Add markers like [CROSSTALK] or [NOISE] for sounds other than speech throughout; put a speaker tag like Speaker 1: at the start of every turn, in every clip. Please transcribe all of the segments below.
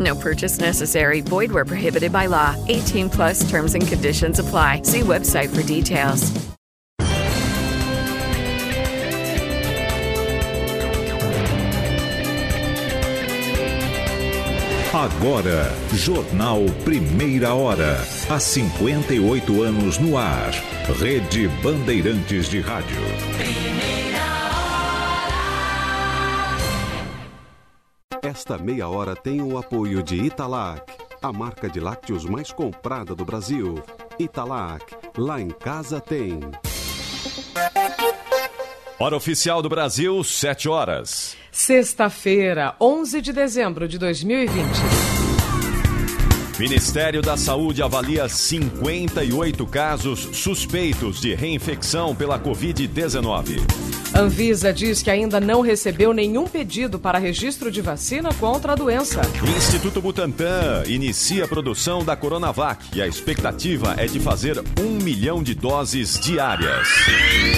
Speaker 1: No purchase necessary. Void where prohibited by law. 18 plus terms and conditions apply. See website for details.
Speaker 2: Agora, Jornal Primeira Hora. Há 58 anos no ar. Rede Bandeirantes de Rádio.
Speaker 3: Esta meia hora tem o apoio de Italac, a marca de lácteos mais comprada do Brasil. Italac, lá em casa tem.
Speaker 4: Hora oficial do Brasil, 7 horas.
Speaker 5: Sexta-feira, 11 de dezembro de 2020.
Speaker 4: Ministério da Saúde avalia 58 casos suspeitos de reinfecção pela Covid-19.
Speaker 5: Anvisa diz que ainda não recebeu nenhum pedido para registro de vacina contra a doença.
Speaker 4: Instituto Butantan inicia a produção da Coronavac e a expectativa é de fazer um milhão de doses diárias.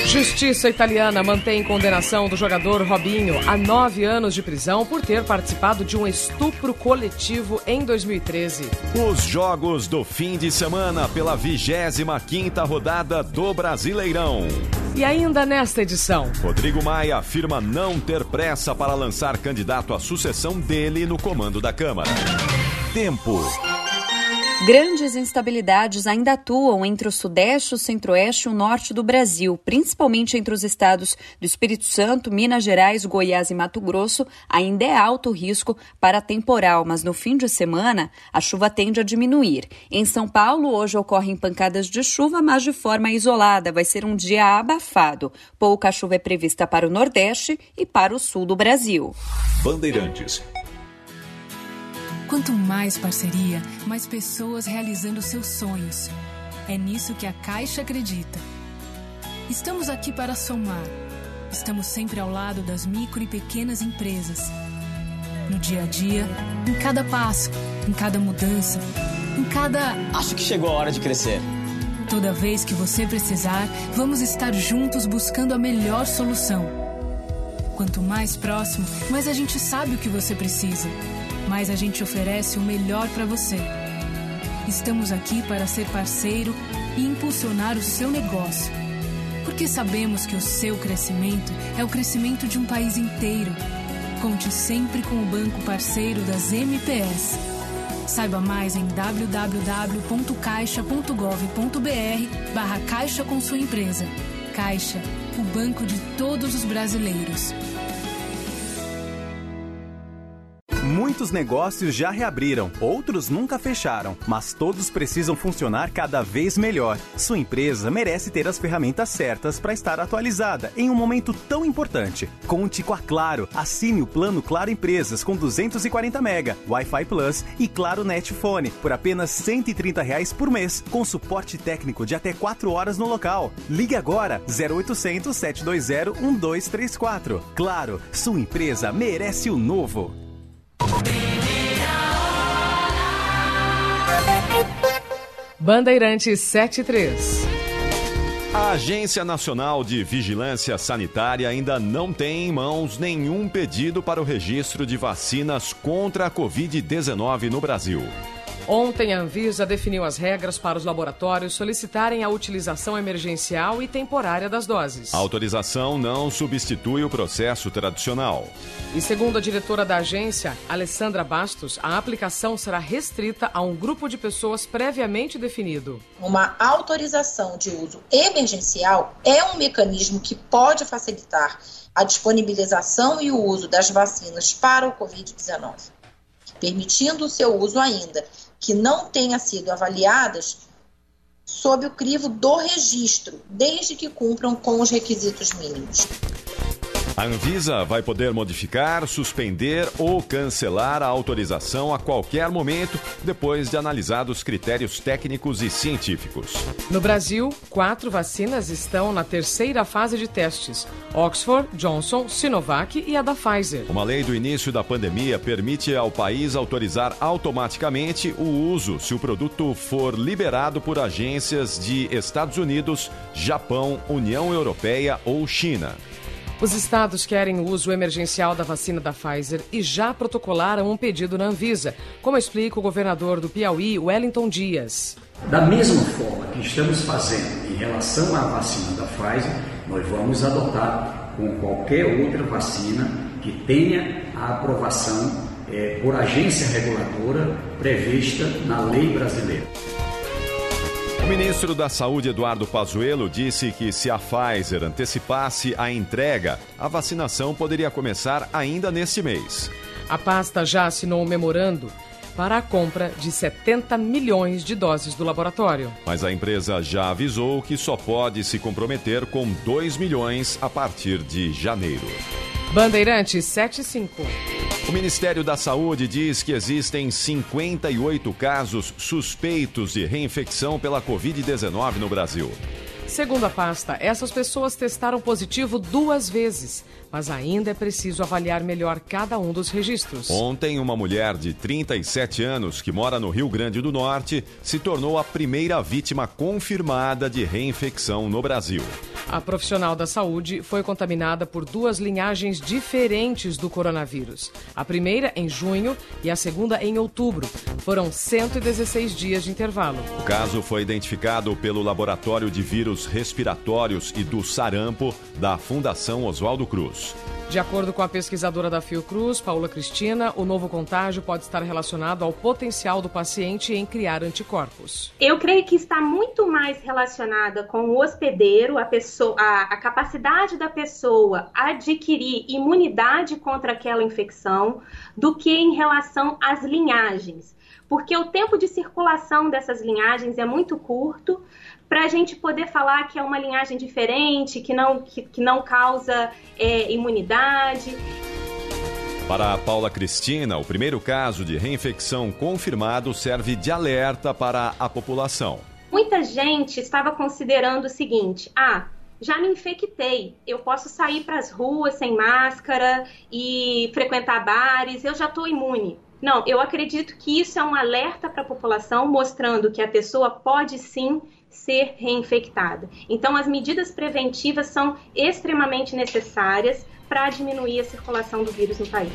Speaker 5: Justiça italiana mantém condenação do jogador Robinho a nove anos de prisão por ter participado de um estupro coletivo em 2013.
Speaker 4: Os jogos do fim de semana pela 25ª rodada do Brasileirão.
Speaker 5: E ainda nesta edição,
Speaker 4: Rodrigo Maia afirma não ter pressa para lançar candidato à sucessão dele no comando da Câmara. Tempo.
Speaker 6: Grandes instabilidades ainda atuam entre o Sudeste, o Centro-Oeste e o Norte do Brasil, principalmente entre os estados do Espírito Santo, Minas Gerais, Goiás e Mato Grosso. Ainda é alto o risco para temporal, mas no fim de semana a chuva tende a diminuir. Em São Paulo, hoje ocorrem pancadas de chuva, mas de forma isolada. Vai ser um dia abafado. Pouca chuva é prevista para o Nordeste e para o Sul do Brasil.
Speaker 2: Bandeirantes.
Speaker 7: Quanto mais parceria, mais pessoas realizando seus sonhos. É nisso que a Caixa acredita. Estamos aqui para somar. Estamos sempre ao lado das micro e pequenas empresas. No dia a dia, em cada passo, em cada mudança, em cada.
Speaker 8: Acho que chegou a hora de crescer.
Speaker 7: Toda vez que você precisar, vamos estar juntos buscando a melhor solução. Quanto mais próximo, mais a gente sabe o que você precisa mais a gente oferece o melhor para você. Estamos aqui para ser parceiro e impulsionar o seu negócio. Porque sabemos que o seu crescimento é o crescimento de um país inteiro. Conte sempre com o banco parceiro das MPS. Saiba mais em www.caixa.gov.br barra Caixa com sua empresa. Caixa, o banco de todos os brasileiros.
Speaker 9: Muitos negócios já reabriram, outros nunca fecharam, mas todos precisam funcionar cada vez melhor. Sua empresa merece ter as ferramentas certas para estar atualizada em um momento tão importante. Conte com a Claro. Assine o plano Claro Empresas com 240 mega, Wi-Fi Plus e Claro Net Fone por apenas 130 reais por mês, com suporte técnico de até 4 horas no local. Ligue agora 0800 720 1234. Claro, sua empresa merece o novo.
Speaker 5: Bandeirantes 73.
Speaker 4: A Agência Nacional de Vigilância Sanitária ainda não tem em mãos nenhum pedido para o registro de vacinas contra a Covid-19 no Brasil.
Speaker 5: Ontem, a Anvisa definiu as regras para os laboratórios solicitarem a utilização emergencial e temporária das doses.
Speaker 4: A autorização não substitui o processo tradicional.
Speaker 5: E segundo a diretora da agência, Alessandra Bastos, a aplicação será restrita a um grupo de pessoas previamente definido.
Speaker 10: Uma autorização de uso emergencial é um mecanismo que pode facilitar a disponibilização e o uso das vacinas para o Covid-19, permitindo o seu uso ainda que não tenha sido avaliadas sob o crivo do registro, desde que cumpram com os requisitos mínimos.
Speaker 4: A Anvisa vai poder modificar, suspender ou cancelar a autorização a qualquer momento, depois de analisados critérios técnicos e científicos.
Speaker 5: No Brasil, quatro vacinas estão na terceira fase de testes: Oxford, Johnson, Sinovac e a da Pfizer.
Speaker 4: Uma lei do início da pandemia permite ao país autorizar automaticamente o uso se o produto for liberado por agências de Estados Unidos, Japão, União Europeia ou China.
Speaker 5: Os estados querem o uso emergencial da vacina da Pfizer e já protocolaram um pedido na Anvisa, como explica o governador do Piauí, Wellington Dias.
Speaker 11: Da mesma forma que estamos fazendo em relação à vacina da Pfizer, nós vamos adotar com qualquer outra vacina que tenha a aprovação é, por agência reguladora prevista na lei brasileira.
Speaker 4: O ministro da Saúde, Eduardo Pazuello, disse que se a Pfizer antecipasse a entrega, a vacinação poderia começar ainda neste mês.
Speaker 5: A pasta já assinou um memorando para a compra de 70 milhões de doses do laboratório.
Speaker 4: Mas a empresa já avisou que só pode se comprometer com 2 milhões a partir de janeiro.
Speaker 5: Bandeirantes 75.
Speaker 4: O Ministério da Saúde diz que existem 58 casos suspeitos de reinfecção pela Covid-19 no Brasil.
Speaker 5: Segundo a pasta, essas pessoas testaram positivo duas vezes, mas ainda é preciso avaliar melhor cada um dos registros.
Speaker 4: Ontem, uma mulher de 37 anos que mora no Rio Grande do Norte se tornou a primeira vítima confirmada de reinfecção no Brasil.
Speaker 5: A profissional da saúde foi contaminada por duas linhagens diferentes do coronavírus. A primeira em junho e a segunda em outubro. Foram 116 dias de intervalo.
Speaker 4: O caso foi identificado pelo Laboratório de Vírus Respiratórios e do Sarampo da Fundação Oswaldo Cruz.
Speaker 5: De acordo com a pesquisadora da Fiocruz, Paula Cristina, o novo contágio pode estar relacionado ao potencial do paciente em criar anticorpos.
Speaker 12: Eu creio que está muito mais relacionada com o hospedeiro, a, pessoa, a, a capacidade da pessoa adquirir imunidade contra aquela infecção, do que em relação às linhagens. Porque o tempo de circulação dessas linhagens é muito curto, para a gente poder falar que é uma linhagem diferente, que não, que, que não causa é, imunidade.
Speaker 4: Para a Paula Cristina, o primeiro caso de reinfecção confirmado serve de alerta para a população.
Speaker 12: Muita gente estava considerando o seguinte: ah, já me infectei, eu posso sair para as ruas sem máscara e frequentar bares, eu já estou imune. Não, eu acredito que isso é um alerta para a população, mostrando que a pessoa pode sim ser reinfectada. Então, as medidas preventivas são extremamente necessárias para diminuir a circulação do vírus no país.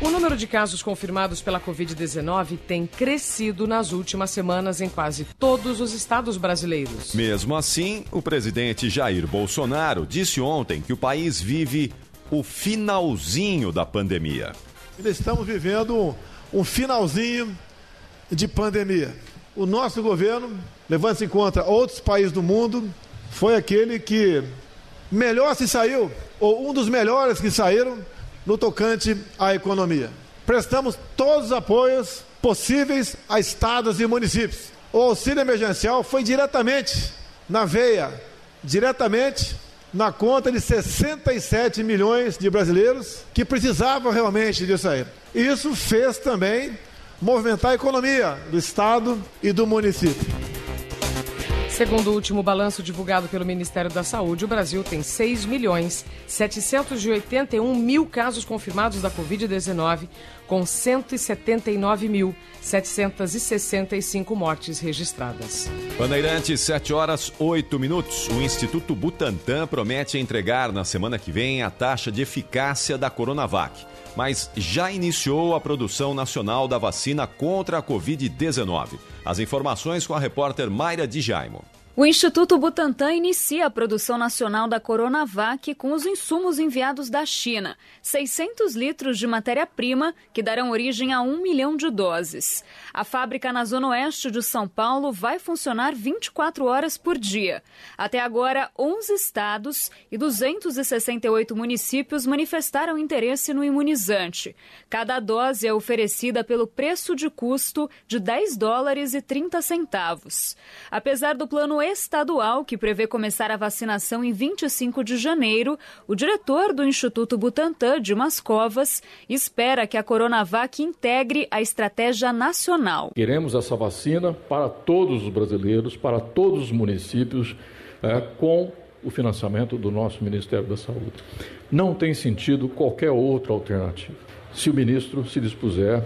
Speaker 5: O número de casos confirmados pela Covid-19 tem crescido nas últimas semanas em quase todos os estados brasileiros.
Speaker 4: Mesmo assim, o presidente Jair Bolsonaro disse ontem que o país vive o finalzinho da pandemia.
Speaker 13: Estamos vivendo um finalzinho de pandemia. O nosso governo levando-se em conta outros países do mundo, foi aquele que melhor se saiu, ou um dos melhores que saíram, no tocante à economia. Prestamos todos os apoios possíveis a estados e municípios. O auxílio emergencial foi diretamente na veia, diretamente na conta de 67 milhões de brasileiros que precisavam realmente disso aí. Isso fez também movimentar a economia do estado e do município.
Speaker 5: Segundo o último balanço divulgado pelo Ministério da Saúde, o Brasil tem 6 milhões 781 mil casos confirmados da Covid-19, com 179.765 mortes registradas.
Speaker 4: Bandeirantes, 7 horas 8 minutos. O Instituto Butantan promete entregar na semana que vem a taxa de eficácia da Coronavac. Mas já iniciou a produção nacional da vacina contra a Covid-19. As informações com a repórter Mayra Di Jaimo.
Speaker 14: O Instituto Butantan inicia a produção nacional da Coronavac com os insumos enviados da China, 600 litros de matéria-prima que darão origem a um milhão de doses. A fábrica na zona oeste de São Paulo vai funcionar 24 horas por dia. Até agora, 11 estados e 268 municípios manifestaram interesse no imunizante. Cada dose é oferecida pelo preço de custo de 10 dólares e 30 centavos. Apesar do plano estadual, que prevê começar a vacinação em 25 de janeiro, o diretor do Instituto Butantan, Dimas Covas, espera que a Coronavac integre a estratégia nacional.
Speaker 15: Queremos essa vacina para todos os brasileiros, para todos os municípios, é, com o financiamento do nosso Ministério da Saúde. Não tem sentido qualquer outra alternativa. Se o ministro se dispuser,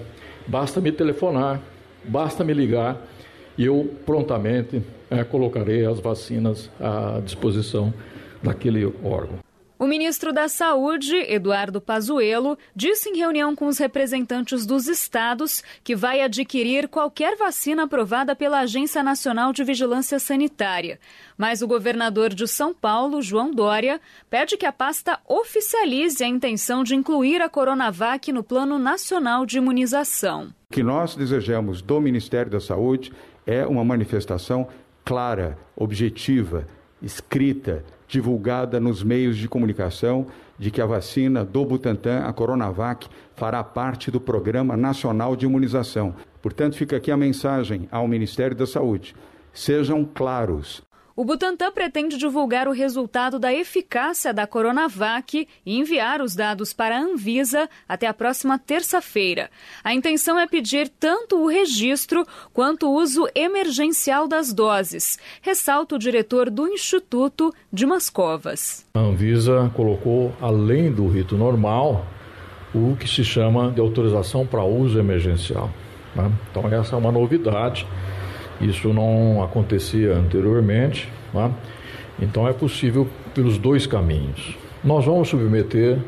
Speaker 15: basta me telefonar, basta me ligar e eu prontamente é, colocarei as vacinas à disposição daquele órgão.
Speaker 14: O ministro da Saúde, Eduardo Pazuello, disse em reunião com os representantes dos estados que vai adquirir qualquer vacina aprovada pela Agência Nacional de Vigilância Sanitária. Mas o governador de São Paulo, João Dória, pede que a pasta oficialize a intenção de incluir a Coronavac no Plano Nacional de Imunização.
Speaker 16: O que nós desejamos do Ministério da Saúde é uma manifestação clara, objetiva, escrita, divulgada nos meios de comunicação de que a vacina do Butantan, a Coronavac, fará parte do Programa Nacional de Imunização. Portanto, fica aqui a mensagem ao Ministério da Saúde. Sejam claros.
Speaker 14: O Butantan pretende divulgar o resultado da eficácia da Coronavac e enviar os dados para a Anvisa até a próxima terça-feira. A intenção é pedir tanto o registro quanto o uso emergencial das doses, ressalta o diretor do Instituto, Dimas Covas.
Speaker 15: A Anvisa colocou, além do rito normal, o que se chama de autorização para uso emergencial. Né? Então, essa é uma novidade isso não acontecia anteriormente, tá? então é possível pelos dois caminhos. Nós vamos submeter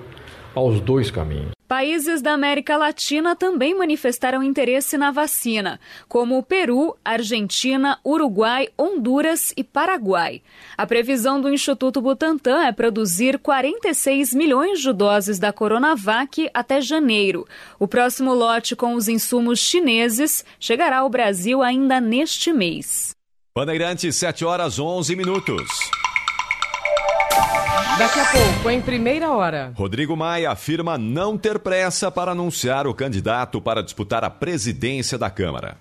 Speaker 15: aos dois caminhos.
Speaker 14: Países da América Latina também manifestaram interesse na vacina, como o Peru, Argentina, Uruguai, Honduras e Paraguai. A previsão do Instituto Butantan é produzir 46 milhões de doses da Coronavac até janeiro. O próximo lote com os insumos chineses chegará ao Brasil ainda neste mês.
Speaker 4: Bandeirantes, 7 horas 11 minutos.
Speaker 5: Daqui a pouco, em primeira hora.
Speaker 4: Rodrigo Maia afirma não ter pressa para anunciar o candidato para disputar a presidência da Câmara.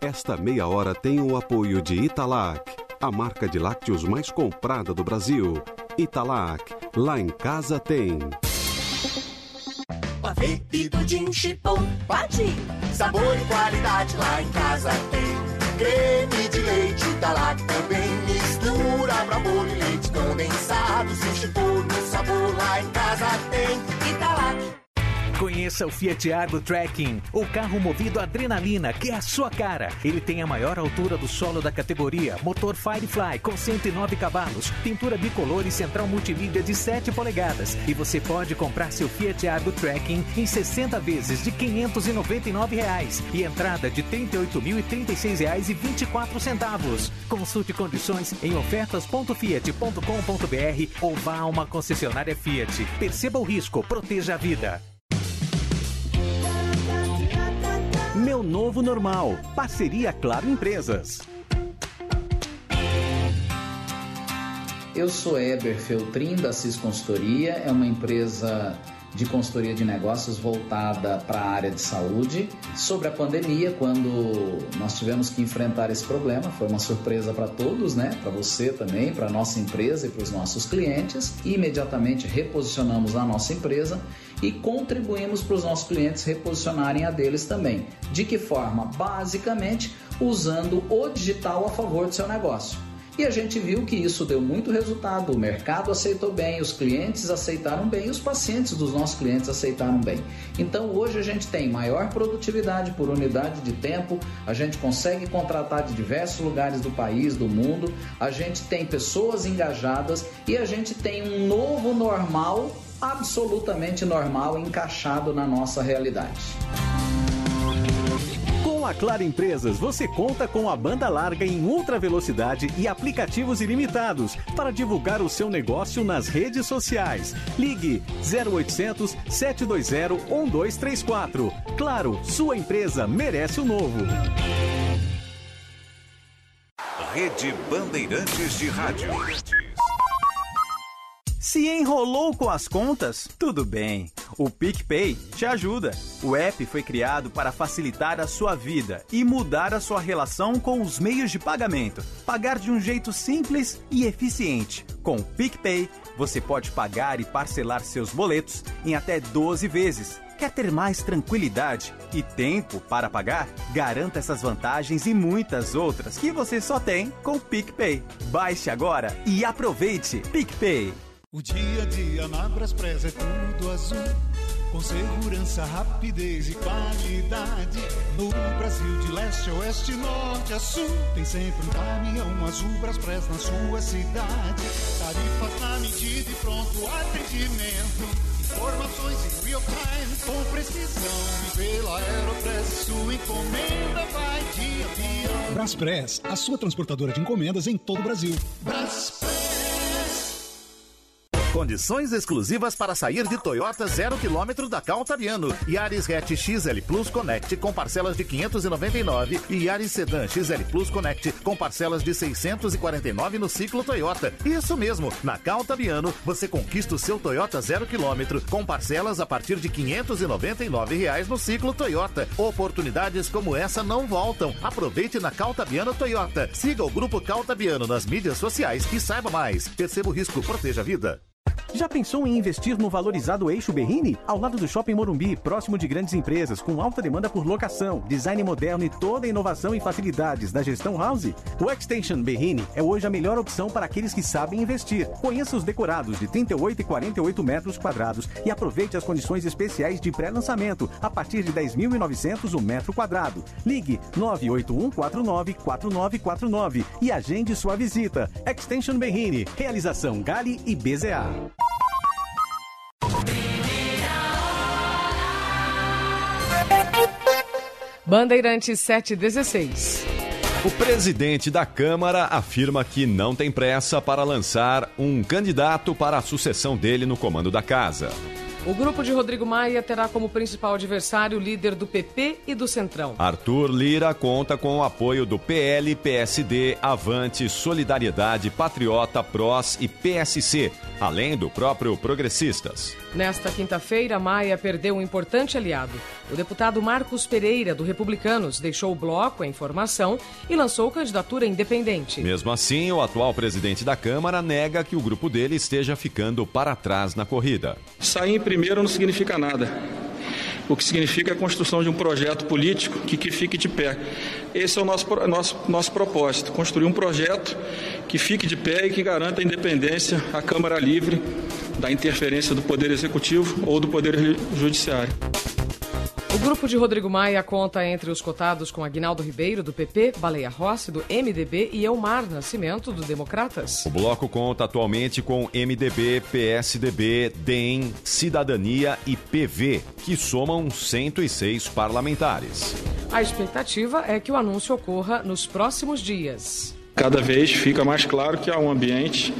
Speaker 3: Esta meia hora tem o apoio de Italac, a marca de lácteos mais comprada do Brasil. Italac, lá em casa tem.
Speaker 17: Pavê e pudim chipom, pati. Sabor e qualidade lá em casa tem. Creme de leite da lá também mistura pra bolo e leite condensado. Se chipom no sabor lá em casa tem.
Speaker 18: Conheça o Fiat Argo Trekking, o carro movido a adrenalina, que é a sua cara. Ele tem a maior altura do solo da categoria, motor Firefly com 109 cavalos, pintura bicolor e central multimídia de 7 polegadas. E você pode comprar seu Fiat Argo Trekking em 60 vezes de 599 reais, e entrada de R$ 38.036,24. Consulte condições em ofertas.fiat.com.br ou vá a uma concessionária Fiat. Perceba o risco, proteja a vida. Meu novo normal. Parceria Claro Empresas.
Speaker 19: Eu sou Eber Feltrin, da CIS Consultoria. É uma empresa de consultoria de negócios voltada para a área de saúde. Sobre a pandemia, quando nós tivemos que enfrentar esse problema, foi uma surpresa para todos, né? Para você também, para nossa empresa e para os nossos clientes. E imediatamente reposicionamos a nossa empresa e contribuímos para os nossos clientes reposicionarem a deles também. De que forma? Basicamente usando o digital a favor do seu negócio. E a gente viu que isso deu muito resultado. O mercado aceitou bem, os clientes aceitaram bem os pacientes dos nossos clientes aceitaram bem. Então hoje a gente tem maior produtividade por unidade de tempo, a gente consegue contratar de diversos lugares do país, do mundo, a gente tem pessoas engajadas e a gente tem um novo normal absolutamente normal encaixado na nossa realidade.
Speaker 9: A Claro Empresas, você conta com a banda larga em ultra velocidade e aplicativos ilimitados para divulgar o seu negócio nas redes sociais. Ligue 0800 720 1234. Claro, sua empresa merece o novo.
Speaker 2: Rede Bandeirantes de Rádio.
Speaker 9: Se enrolou com as contas? Tudo bem. O PicPay te ajuda. O app foi criado para facilitar a sua vida e mudar a sua relação com os meios de pagamento. Pagar de um jeito simples e eficiente. Com o PicPay, você pode pagar e parcelar seus boletos em até 12 vezes. Quer ter mais tranquilidade e tempo para pagar? Garanta essas vantagens e muitas outras que você só tem com o PicPay. Baixe agora e aproveite. PicPay.
Speaker 20: O dia a dia na Braspress é tudo azul. Com segurança, rapidez e qualidade. No Brasil, de leste a oeste, norte a sul. Tem sempre um caminhão azul Braspress na sua cidade. Tarifas na medida e pronto atendimento. Informações em real time, com precisão. E pela Aeropress, sua encomenda vai de avião.
Speaker 21: Braspress, a sua transportadora de encomendas em todo o Brasil.
Speaker 20: Braspress.
Speaker 22: Condições exclusivas para sair de Toyota zero quilômetro da Caltabiano. Yaris Hatch XL Plus Connect com parcelas de 599 e Yaris Sedan XL Plus Connect com parcelas de 649 no ciclo Toyota. Isso mesmo, na Caltabiano você conquista o seu Toyota zero quilômetro com parcelas a partir de 599 reais no ciclo Toyota. Oportunidades como essa não voltam. Aproveite na Caltabiano Toyota. Siga o grupo Caltabiano nas mídias sociais e saiba mais. Perceba o risco, proteja a vida.
Speaker 9: Já pensou em investir no valorizado eixo Berrini? Ao lado do Shopping Morumbi, próximo de grandes empresas, com alta demanda por locação, design moderno e toda a inovação e facilidades da gestão house? O Extension Berrini é hoje a melhor opção para aqueles que sabem investir. Conheça os decorados de 38 e 48 metros quadrados e aproveite as condições especiais de pré-lançamento, a partir de 10.900 o metro quadrado. Ligue 981494949 e agende sua visita. Extension Berrini, realização Gali e BZA.
Speaker 5: Bandeirantes 716.
Speaker 4: O presidente da Câmara afirma que não tem pressa para lançar um candidato para a sucessão dele no comando da casa.
Speaker 5: O grupo de Rodrigo Maia terá como principal adversário o líder do PP e do Centrão.
Speaker 4: Arthur Lira conta com o apoio do PL, PSD, Avante, Solidariedade, Patriota, PROS e PSC, além do próprio Progressistas.
Speaker 5: Nesta quinta-feira, Maia perdeu um importante aliado. O deputado Marcos Pereira, do Republicanos, deixou o bloco em formação e lançou candidatura independente.
Speaker 4: Mesmo assim, o atual presidente da Câmara nega que o grupo dele esteja ficando para trás na corrida.
Speaker 23: Em primeiro não significa nada. O que significa a construção de um projeto político que, que fique de pé. Esse é o nosso, nosso, nosso propósito: construir um projeto que fique de pé e que garanta a independência, a Câmara livre da interferência do Poder Executivo ou do Poder Judiciário.
Speaker 5: O grupo de Rodrigo Maia conta entre os cotados com Aguinaldo Ribeiro, do PP, Baleia Rossi, do MDB e Elmar Nascimento, do Democratas.
Speaker 4: O bloco conta atualmente com MDB, PSDB, DEM, Cidadania e PV, que somam 106 parlamentares.
Speaker 5: A expectativa é que o anúncio ocorra nos próximos dias.
Speaker 23: Cada vez fica mais claro que há um ambiente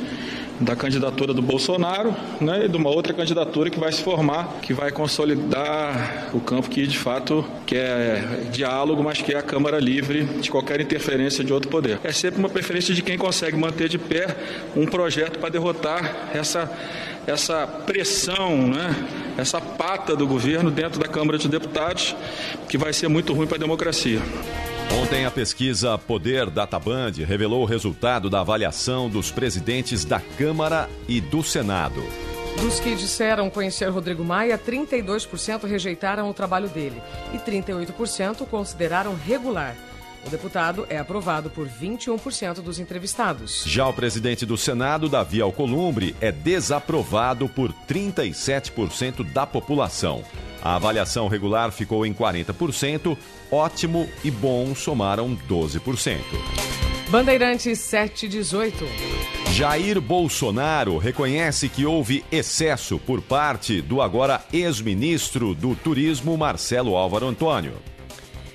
Speaker 23: da candidatura do Bolsonaro né, e de uma outra candidatura que vai se formar, que vai consolidar o campo que de fato quer diálogo, mas que é a Câmara livre de qualquer interferência de outro poder. É sempre uma preferência de quem consegue manter de pé um projeto para derrotar essa, essa pressão, né, essa pata do governo dentro da Câmara de Deputados, que vai ser muito ruim para a democracia.
Speaker 4: Ontem, a pesquisa Poder Databand revelou o resultado da avaliação dos presidentes da Câmara e do Senado.
Speaker 5: Dos que disseram conhecer Rodrigo Maia, 32% rejeitaram o trabalho dele e 38% consideraram regular. O deputado é aprovado por 21% dos entrevistados.
Speaker 4: Já o presidente do Senado, Davi Alcolumbre, é desaprovado por 37% da população. A avaliação regular ficou em 40%, ótimo e bom somaram 12%.
Speaker 5: Bandeirantes 718.
Speaker 4: Jair Bolsonaro reconhece que houve excesso por parte do agora ex-ministro do Turismo, Marcelo Álvaro Antônio.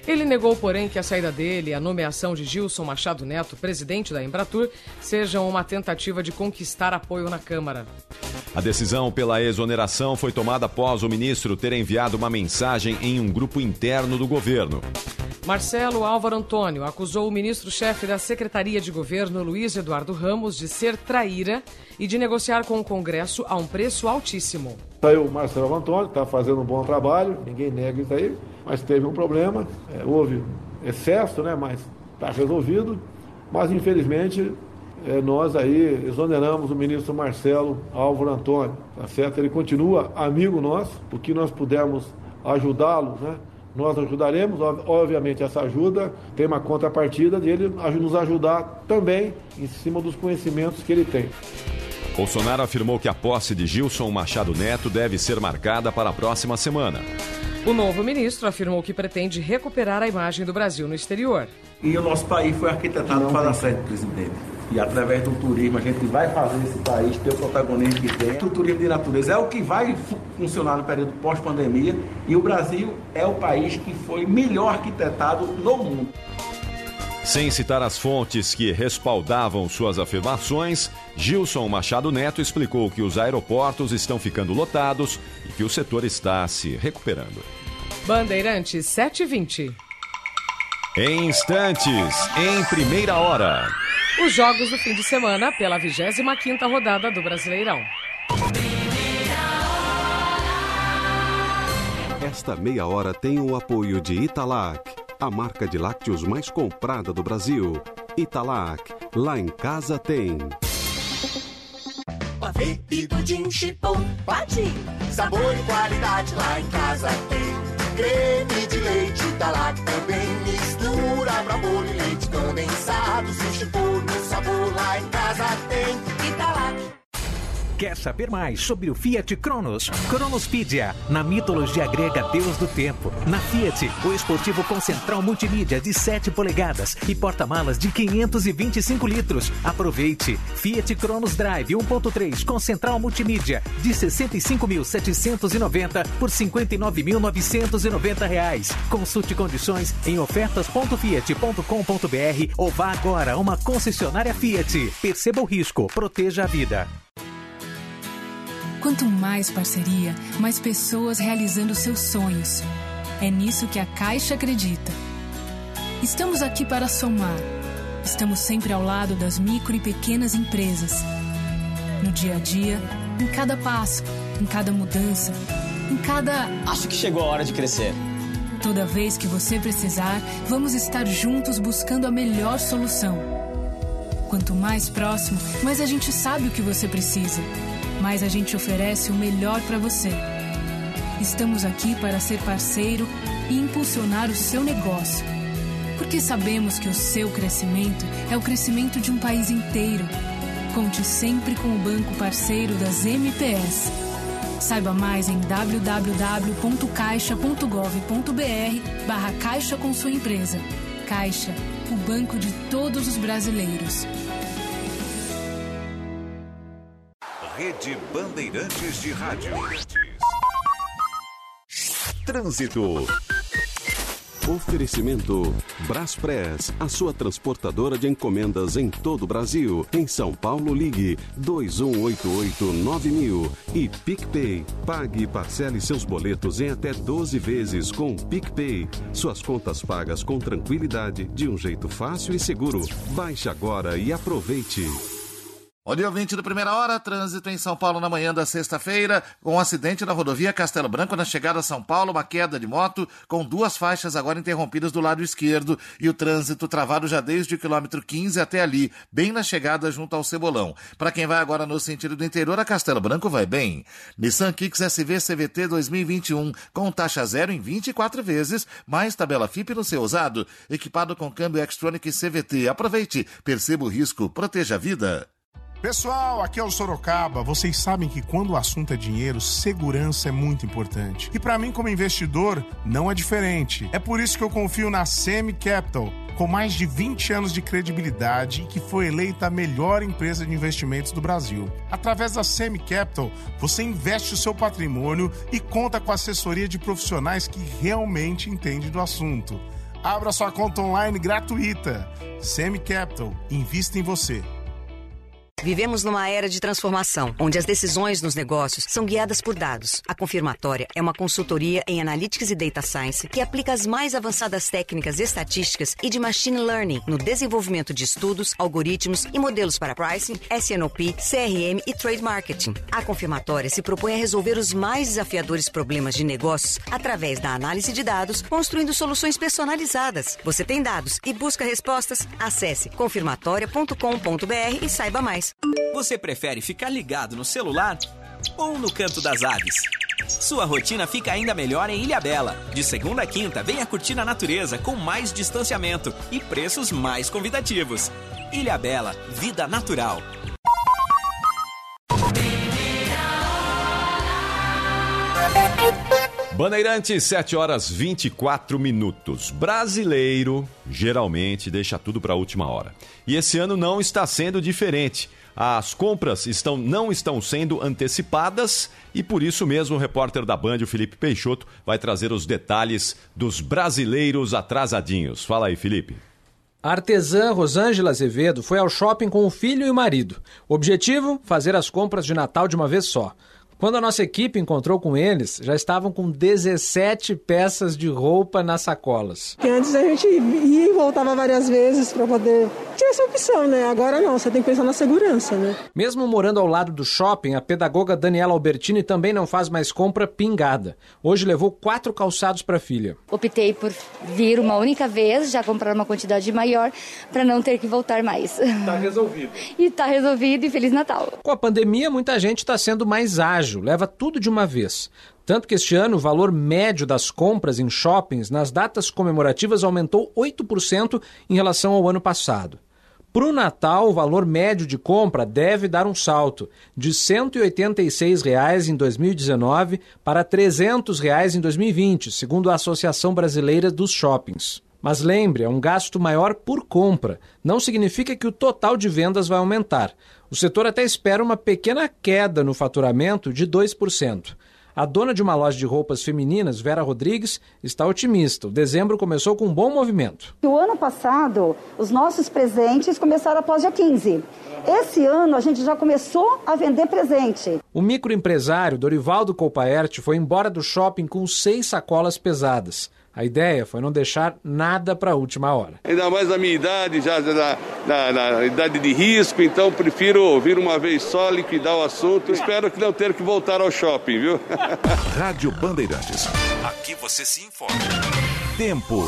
Speaker 5: Ele negou, porém, que a saída dele e a nomeação de Gilson Machado Neto, presidente da Embratur, sejam uma tentativa de conquistar apoio na Câmara.
Speaker 4: A decisão pela exoneração foi tomada após o ministro ter enviado uma mensagem em um grupo interno do governo.
Speaker 5: Marcelo Álvaro Antônio acusou o ministro-chefe da Secretaria de Governo, Luiz Eduardo Ramos, de ser traíra e de negociar com o Congresso a um preço altíssimo.
Speaker 13: Saiu o Marcelo Antônio, está fazendo um bom trabalho, ninguém nega isso aí, mas teve um problema, é, houve excesso, né, mas está resolvido. Mas, infelizmente, é, nós aí exoneramos o ministro Marcelo Álvaro Antônio, tá certo? Ele continua amigo nosso, o que nós pudermos ajudá-lo, né? Nós ajudaremos, obviamente essa ajuda tem uma contrapartida de ele nos ajudar também em cima dos conhecimentos que ele tem.
Speaker 4: Bolsonaro afirmou que a posse de Gilson Machado Neto deve ser marcada para a próxima semana.
Speaker 5: O novo ministro afirmou que pretende recuperar a imagem do Brasil no exterior.
Speaker 24: E o nosso país foi arquitetado para dar certo, presidente. E através do turismo a gente vai fazer esse país ter o protagonismo que tem. O turismo de natureza é o que vai funcionar no período pós-pandemia e o Brasil é o país que foi melhor arquitetado no mundo.
Speaker 4: Sem citar as fontes que respaldavam suas afirmações, Gilson Machado Neto explicou que os aeroportos estão ficando lotados e que o setor está se recuperando.
Speaker 5: Bandeirantes 720.
Speaker 4: Em instantes, em primeira hora.
Speaker 5: Os jogos do fim de semana pela 25ª rodada do Brasileirão.
Speaker 3: Esta meia hora tem o apoio de Italac, a marca de lácteos mais comprada do Brasil. Italac, lá em casa tem.
Speaker 17: Pavê e pudim chipom, pati. Sabor e qualidade lá em casa tem. Creme de leite Italac também mistura pra bolo e leite condensado. Se chipom no sabor lá em casa tem. Italac.
Speaker 9: Quer saber mais sobre o Fiat Cronos? Cronospedia, na mitologia grega Deus do Tempo. Na Fiat, o esportivo com central multimídia de 7 polegadas e porta-malas de 525 litros. Aproveite! Fiat Cronos Drive 1.3 com central multimídia de 65.790 por 59.990 reais. Consulte condições em ofertas.fiat.com.br ou vá agora a uma concessionária Fiat. Perceba o risco, proteja a vida.
Speaker 7: Quanto mais parceria, mais pessoas realizando seus sonhos. É nisso que a Caixa acredita. Estamos aqui para somar. Estamos sempre ao lado das micro e pequenas empresas. No dia a dia, em cada passo, em cada mudança, em cada.
Speaker 25: Acho que chegou a hora de crescer.
Speaker 7: Toda vez que você precisar, vamos estar juntos buscando a melhor solução. Quanto mais próximo, mais a gente sabe o que você precisa mais a gente oferece o melhor para você. Estamos aqui para ser parceiro e impulsionar o seu negócio. Porque sabemos que o seu crescimento é o crescimento de um país inteiro. Conte sempre com o banco parceiro das MPS. Saiba mais em www.caixa.gov.br barra Caixa com sua empresa. Caixa, o banco de todos os brasileiros.
Speaker 2: Rede Bandeirantes de Rádio. Trânsito.
Speaker 3: Oferecimento Braspress, a sua transportadora de encomendas em todo o Brasil. Em São Paulo, ligue 2188-9000 e PicPay. Pague e parcele seus boletos em até 12 vezes com PicPay. Suas contas pagas com tranquilidade, de um jeito fácil e seguro. Baixe agora e aproveite.
Speaker 22: Bom dia, ouvinte do Primeira Hora. Trânsito em São Paulo na manhã da sexta-feira, com um acidente na rodovia Castelo Branco na chegada a São Paulo, uma queda de moto, com duas faixas agora interrompidas do lado esquerdo e o trânsito travado já desde o quilômetro 15 até ali, bem na chegada junto ao Cebolão. Para quem vai agora no sentido do interior, a Castelo Branco vai bem. Nissan Kicks SV CVT 2021, com taxa zero em 24 vezes, mais tabela FIP no seu usado, equipado com câmbio Xtronic CVT. Aproveite, perceba o risco, proteja a vida.
Speaker 26: Pessoal, aqui é o Sorocaba. Vocês sabem que quando o assunto é dinheiro, segurança é muito importante. E para mim, como investidor, não é diferente. É por isso que eu confio na Semi Capital, com mais de 20 anos de credibilidade e que foi eleita a melhor empresa de investimentos do Brasil. Através da Semi Capital, você investe o seu patrimônio e conta com assessoria de profissionais que realmente entendem do assunto. Abra sua conta online gratuita. Semi Capital, invista em você.
Speaker 27: Vivemos numa era de transformação, onde as decisões nos negócios são guiadas por dados. A Confirmatória é uma consultoria em Analytics e Data Science que aplica as mais avançadas técnicas estatísticas e de Machine Learning no desenvolvimento de estudos, algoritmos e modelos para pricing, SNOP, CRM e Trade Marketing. A Confirmatória se propõe a resolver os mais desafiadores problemas de negócios através da análise de dados, construindo soluções personalizadas. Você tem dados e busca respostas? Acesse confirmatória.com.br e saiba mais.
Speaker 28: Você prefere ficar ligado no celular ou no canto das aves? Sua rotina fica ainda melhor em Ilha Bela. De segunda a quinta, venha curtir a natureza com mais distanciamento e preços mais convidativos. Ilha Bela, vida natural.
Speaker 4: Bandeirantes, 7 horas 24 minutos. Brasileiro geralmente deixa tudo para a última hora. E esse ano não está sendo diferente. As compras estão, não estão sendo antecipadas e por isso mesmo o repórter da Band, o Felipe Peixoto, vai trazer os detalhes dos brasileiros atrasadinhos. Fala aí, Felipe.
Speaker 29: A artesã Rosângela Azevedo foi ao shopping com o filho e o marido. O objetivo? Fazer as compras de Natal de uma vez só. Quando a nossa equipe encontrou com eles, já estavam com 17 peças de roupa nas sacolas.
Speaker 30: antes a gente ia e voltava várias vezes para poder. Tinha essa opção, né? Agora não, você tem que pensar na segurança, né?
Speaker 29: Mesmo morando ao lado do shopping, a pedagoga Daniela Albertini também não faz mais compra pingada. Hoje levou quatro calçados para a filha.
Speaker 31: Optei por vir uma única vez, já comprar uma quantidade maior, para não ter que voltar mais.
Speaker 29: Tá resolvido. [LAUGHS]
Speaker 31: e tá resolvido e Feliz Natal.
Speaker 29: Com a pandemia, muita gente está sendo mais ágil leva tudo de uma vez. Tanto que este ano o valor médio das compras em shoppings nas datas comemorativas aumentou 8% em relação ao ano passado. Para o Natal, o valor médio de compra deve dar um salto de 186 reais em 2019 para 300 reais em 2020, segundo a Associação Brasileira dos Shoppings. Mas lembre, é um gasto maior por compra. Não significa que o total de vendas vai aumentar. O setor até espera uma pequena queda no faturamento de 2%. A dona de uma loja de roupas femininas, Vera Rodrigues, está otimista. O dezembro começou com um bom movimento.
Speaker 32: O ano passado, os nossos presentes começaram após dia 15. Esse ano a gente já começou a vender presente.
Speaker 29: O microempresário Dorivaldo Colpaert foi embora do shopping com seis sacolas pesadas. A ideia foi não deixar nada para a última hora.
Speaker 33: Ainda mais na minha idade, já na, na, na, idade de risco, então prefiro vir uma vez só, liquidar o assunto. Espero que não ter que voltar ao shopping, viu? [LAUGHS]
Speaker 2: Rádio Bandeirantes.
Speaker 28: Aqui você se informa.
Speaker 2: Tempo.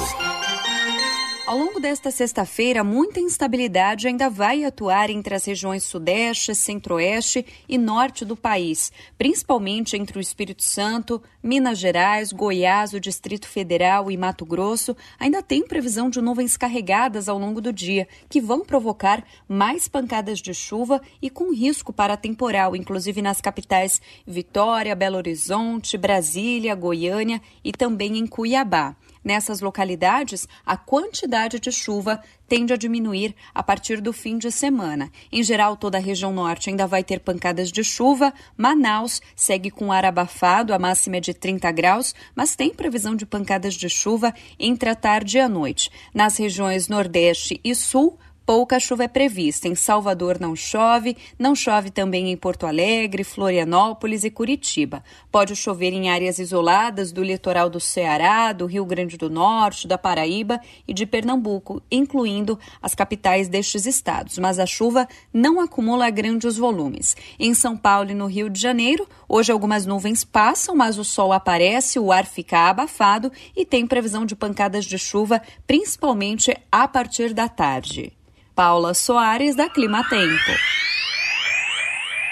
Speaker 6: Ao longo desta sexta-feira, muita instabilidade ainda vai atuar entre as regiões Sudeste, Centro-Oeste e Norte do país, principalmente entre o Espírito Santo, Minas Gerais, Goiás, o Distrito Federal e Mato Grosso. Ainda tem previsão de nuvens carregadas ao longo do dia, que vão provocar mais pancadas de chuva e com risco para temporal, inclusive nas capitais Vitória, Belo Horizonte, Brasília, Goiânia e também em Cuiabá. Nessas localidades, a quantidade de chuva tende a diminuir a partir do fim de semana. Em geral, toda a região norte ainda vai ter pancadas de chuva. Manaus segue com ar abafado, a máxima é de 30 graus, mas tem previsão de pancadas de chuva entre a tarde e a noite. Nas regiões nordeste e sul, pouca chuva é prevista. Em Salvador não chove, não chove também em Porto Alegre, Florianópolis e Curitiba. Pode chover em áreas isoladas do litoral do Ceará, do Rio Grande do Norte, da Paraíba e de Pernambuco, incluindo as capitais destes estados, mas a chuva não acumula grandes volumes. Em São Paulo e no Rio de Janeiro, hoje algumas nuvens passam, mas o sol aparece, o ar fica abafado e tem previsão de pancadas de chuva, principalmente a partir da tarde. Paula Soares, da Clima Tempo.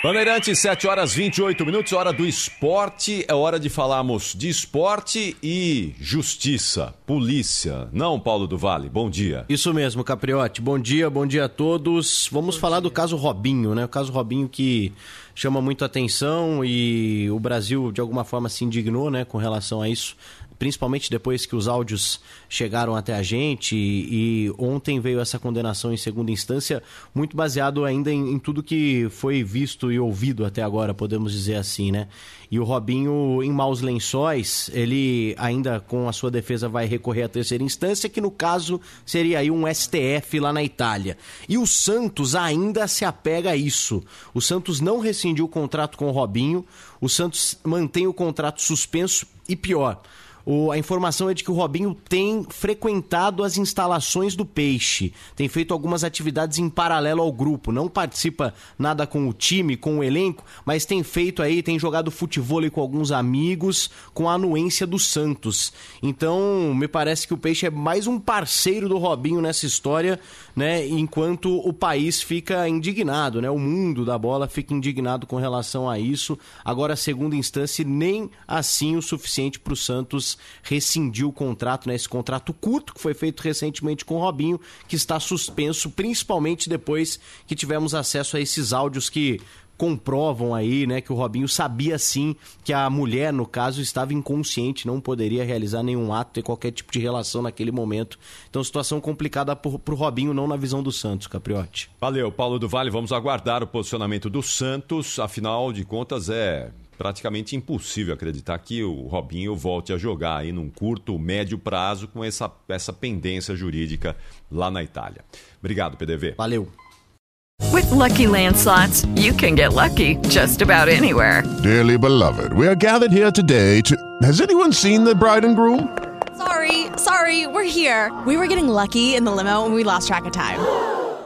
Speaker 4: Bandeirantes, 7 horas 28 minutos, hora do esporte. É hora de falarmos de esporte e justiça, polícia. Não, Paulo do Vale, bom dia.
Speaker 34: Isso mesmo, Capriote. Bom dia, bom dia a todos. Vamos bom falar dia. do caso Robinho, né? O caso Robinho que chama muito atenção e o Brasil, de alguma forma, se indignou, né, com relação a isso principalmente depois que os áudios chegaram até a gente e, e ontem veio essa condenação em segunda instância, muito baseado ainda em, em, tudo que foi visto e ouvido até agora, podemos dizer assim, né? E o Robinho, em maus lençóis, ele ainda com a sua defesa vai recorrer à terceira instância, que no caso seria aí um STF lá na Itália. E o Santos ainda se apega a isso. O Santos não rescindiu o contrato com o Robinho, o Santos mantém o contrato suspenso e pior o, a informação é de que o Robinho tem frequentado as instalações do Peixe, tem feito algumas atividades em paralelo ao grupo, não participa nada com o time, com o elenco, mas tem feito aí, tem jogado futebol com alguns amigos, com a anuência do Santos. Então, me parece que o Peixe é mais um parceiro do Robinho nessa história, né? Enquanto o país fica indignado, né? O mundo da bola fica indignado com relação a isso. Agora, segunda instância, nem assim o suficiente para o Santos rescindiu o contrato, né, esse contrato curto que foi feito recentemente com o Robinho, que está suspenso, principalmente depois que tivemos acesso a esses áudios que comprovam aí, né, que o Robinho sabia sim que a mulher, no caso, estava inconsciente, não poderia realizar nenhum ato, ter qualquer tipo de relação naquele momento. Então, situação complicada para o Robinho, não na visão do Santos, Capriotti.
Speaker 4: Valeu, Paulo do Vale. Vamos aguardar o posicionamento do Santos. Afinal de contas, é praticamente impossível acreditar que o Robinho volte a jogar aí num curto, médio prazo com essa, essa pendência jurídica lá na Itália. Obrigado, PDV.
Speaker 34: Valeu.
Speaker 1: With lucky landslots, you can get lucky just about anywhere.
Speaker 35: Dearly beloved, we are gathered here today to. Has anyone seen the bride and groom?
Speaker 36: Sorry, sorry, we're here. We were getting lucky in the limo and we lost track of time.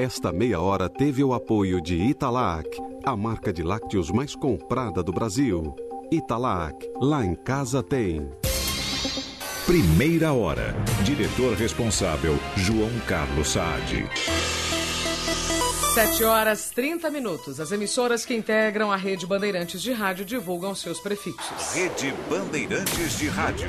Speaker 3: Esta meia hora teve o apoio de Italac, a marca de lácteos mais comprada do Brasil. Italac, lá em casa tem.
Speaker 2: Primeira hora. Diretor responsável, João Carlos Saad.
Speaker 5: 7 horas 30 minutos. As emissoras que integram a rede Bandeirantes de Rádio divulgam seus prefixos.
Speaker 2: Rede Bandeirantes de Rádio.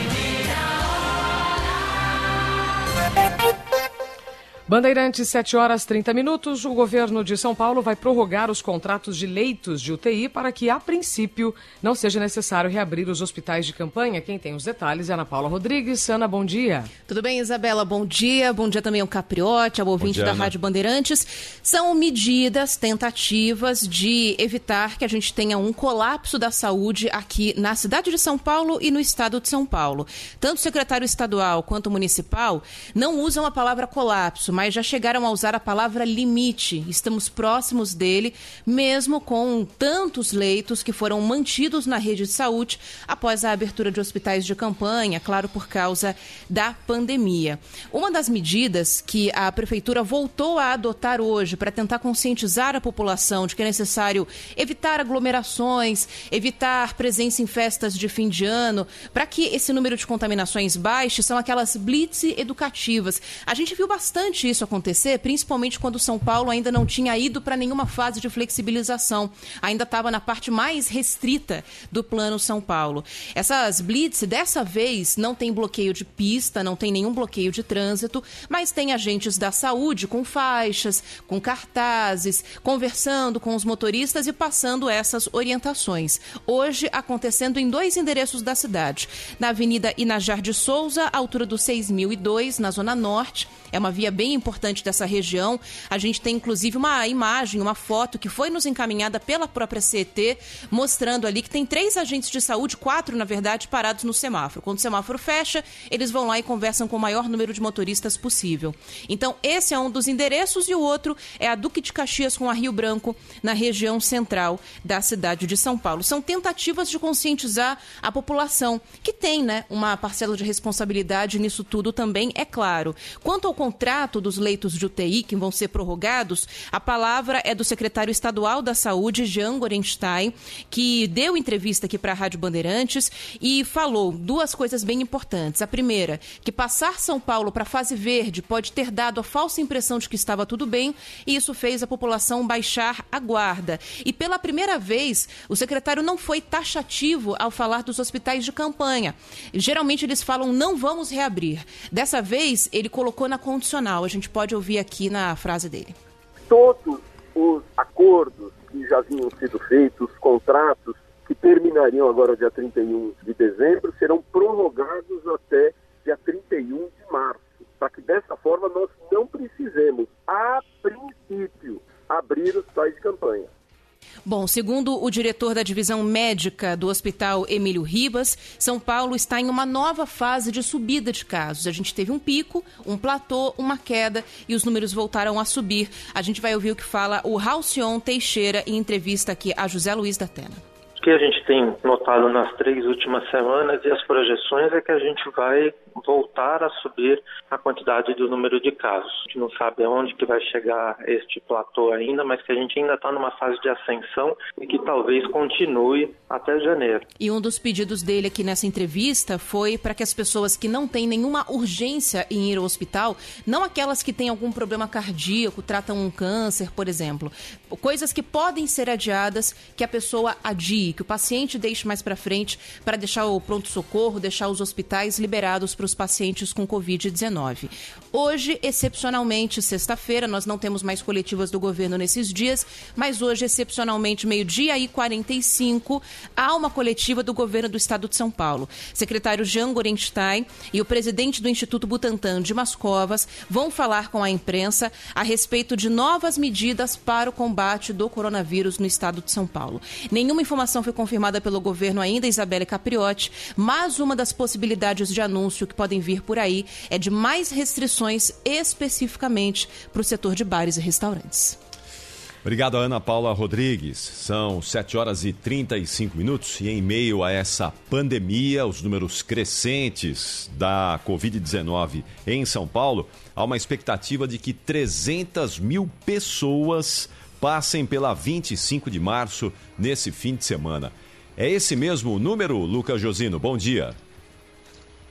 Speaker 5: Bandeirantes, 7 horas 30 minutos. O governo de São Paulo vai prorrogar os contratos de leitos de UTI para que, a princípio, não seja necessário reabrir os hospitais de campanha. Quem tem os detalhes é Ana Paula Rodrigues. Ana, bom dia.
Speaker 37: Tudo bem, Isabela? Bom dia. Bom dia também ao Capriote, ao ouvinte dia, da Ana. Rádio Bandeirantes. São medidas, tentativas de evitar que a gente tenha um colapso da saúde aqui na cidade de São Paulo e no estado de São Paulo. Tanto o secretário estadual quanto o municipal não usam a palavra colapso, mas já chegaram a usar a palavra limite. Estamos próximos dele, mesmo com tantos leitos que foram mantidos na rede de saúde após a abertura de hospitais de campanha, claro, por causa da pandemia. Uma das medidas que a prefeitura voltou a adotar hoje para tentar conscientizar a população de que é necessário evitar aglomerações, evitar presença em festas de fim de ano, para que esse número de contaminações baixe, são aquelas blitz educativas. A gente viu bastante isso acontecer, principalmente quando São Paulo ainda não tinha ido para nenhuma fase de flexibilização, ainda estava na parte mais restrita do plano São Paulo. Essas blitz, dessa vez, não tem bloqueio de pista, não tem nenhum bloqueio de trânsito, mas tem agentes da saúde com faixas, com cartazes, conversando com os motoristas e passando essas orientações. Hoje, acontecendo em dois endereços da cidade. Na Avenida Inajar de Souza, altura do 6002, na Zona Norte. É uma via bem importante dessa região. A gente tem inclusive uma imagem, uma foto que foi nos encaminhada pela própria CET, mostrando ali que tem três agentes de saúde, quatro na verdade, parados no semáforo. Quando o semáforo fecha, eles vão lá e conversam com o maior número de motoristas possível. Então, esse é um dos endereços e o outro é a Duque de Caxias com a Rio Branco, na região central da cidade de São Paulo. São tentativas de conscientizar a população, que tem né, uma parcela de responsabilidade nisso tudo também, é claro. Quanto ao contrato dos leitos de UTI que vão ser prorrogados, a palavra é do secretário estadual da Saúde, Jean Gorenstein, que deu entrevista aqui para a Rádio Bandeirantes e falou duas coisas bem importantes. A primeira, que passar São Paulo para a fase verde pode ter dado a falsa impressão de que estava tudo bem e isso fez a população baixar a guarda. E pela primeira vez, o secretário não foi taxativo ao falar dos hospitais de campanha. Geralmente eles falam não vamos reabrir. Dessa vez, ele colocou na condicional. A gente pode ouvir aqui na frase dele.
Speaker 38: Todos os acordos que já haviam sido feitos, contratos que terminariam agora dia 31 de dezembro, serão prorrogados até dia 31 de março, para que dessa forma nós não precisemos, a princípio, abrir os pais de campanha.
Speaker 37: Bom, segundo o diretor da divisão médica do Hospital Emílio Ribas, São Paulo está em uma nova fase de subida de casos. A gente teve um pico, um platô, uma queda e os números voltaram a subir. A gente vai ouvir o que fala o Halcion Teixeira em entrevista aqui a José Luiz da Tena
Speaker 39: que a gente tem notado nas três últimas semanas e as projeções é que a gente vai voltar a subir a quantidade do número de casos. A gente não sabe aonde que vai chegar este platô ainda, mas que a gente ainda está numa fase de ascensão e que talvez continue até janeiro.
Speaker 37: E um dos pedidos dele aqui nessa entrevista foi para que as pessoas que não têm nenhuma urgência em ir ao hospital, não aquelas que têm algum problema cardíaco, tratam um câncer, por exemplo, coisas que podem ser adiadas, que a pessoa adie que o paciente deixe mais para frente para deixar o pronto-socorro, deixar os hospitais liberados para os pacientes com Covid-19. Hoje, excepcionalmente, sexta-feira, nós não temos mais coletivas do governo nesses dias, mas hoje, excepcionalmente, meio-dia e 45, há uma coletiva do governo do estado de São Paulo. Secretário Jean Gorenstein e o presidente do Instituto Butantan, Dimas Covas, vão falar com a imprensa a respeito de novas medidas para o combate do coronavírus no estado de São Paulo. Nenhuma informação foi confirmada pelo governo ainda, Isabelle Capriotti, mas uma das possibilidades de anúncio que podem vir por aí é de mais restrições especificamente para o setor de bares e restaurantes.
Speaker 4: Obrigado, Ana Paula Rodrigues. São 7 horas e 35 minutos e, em meio a essa pandemia, os números crescentes da Covid-19 em São Paulo, há uma expectativa de que 300 mil pessoas passem pela 25 de março nesse fim de semana. É esse mesmo número, Lucas Josino? Bom dia.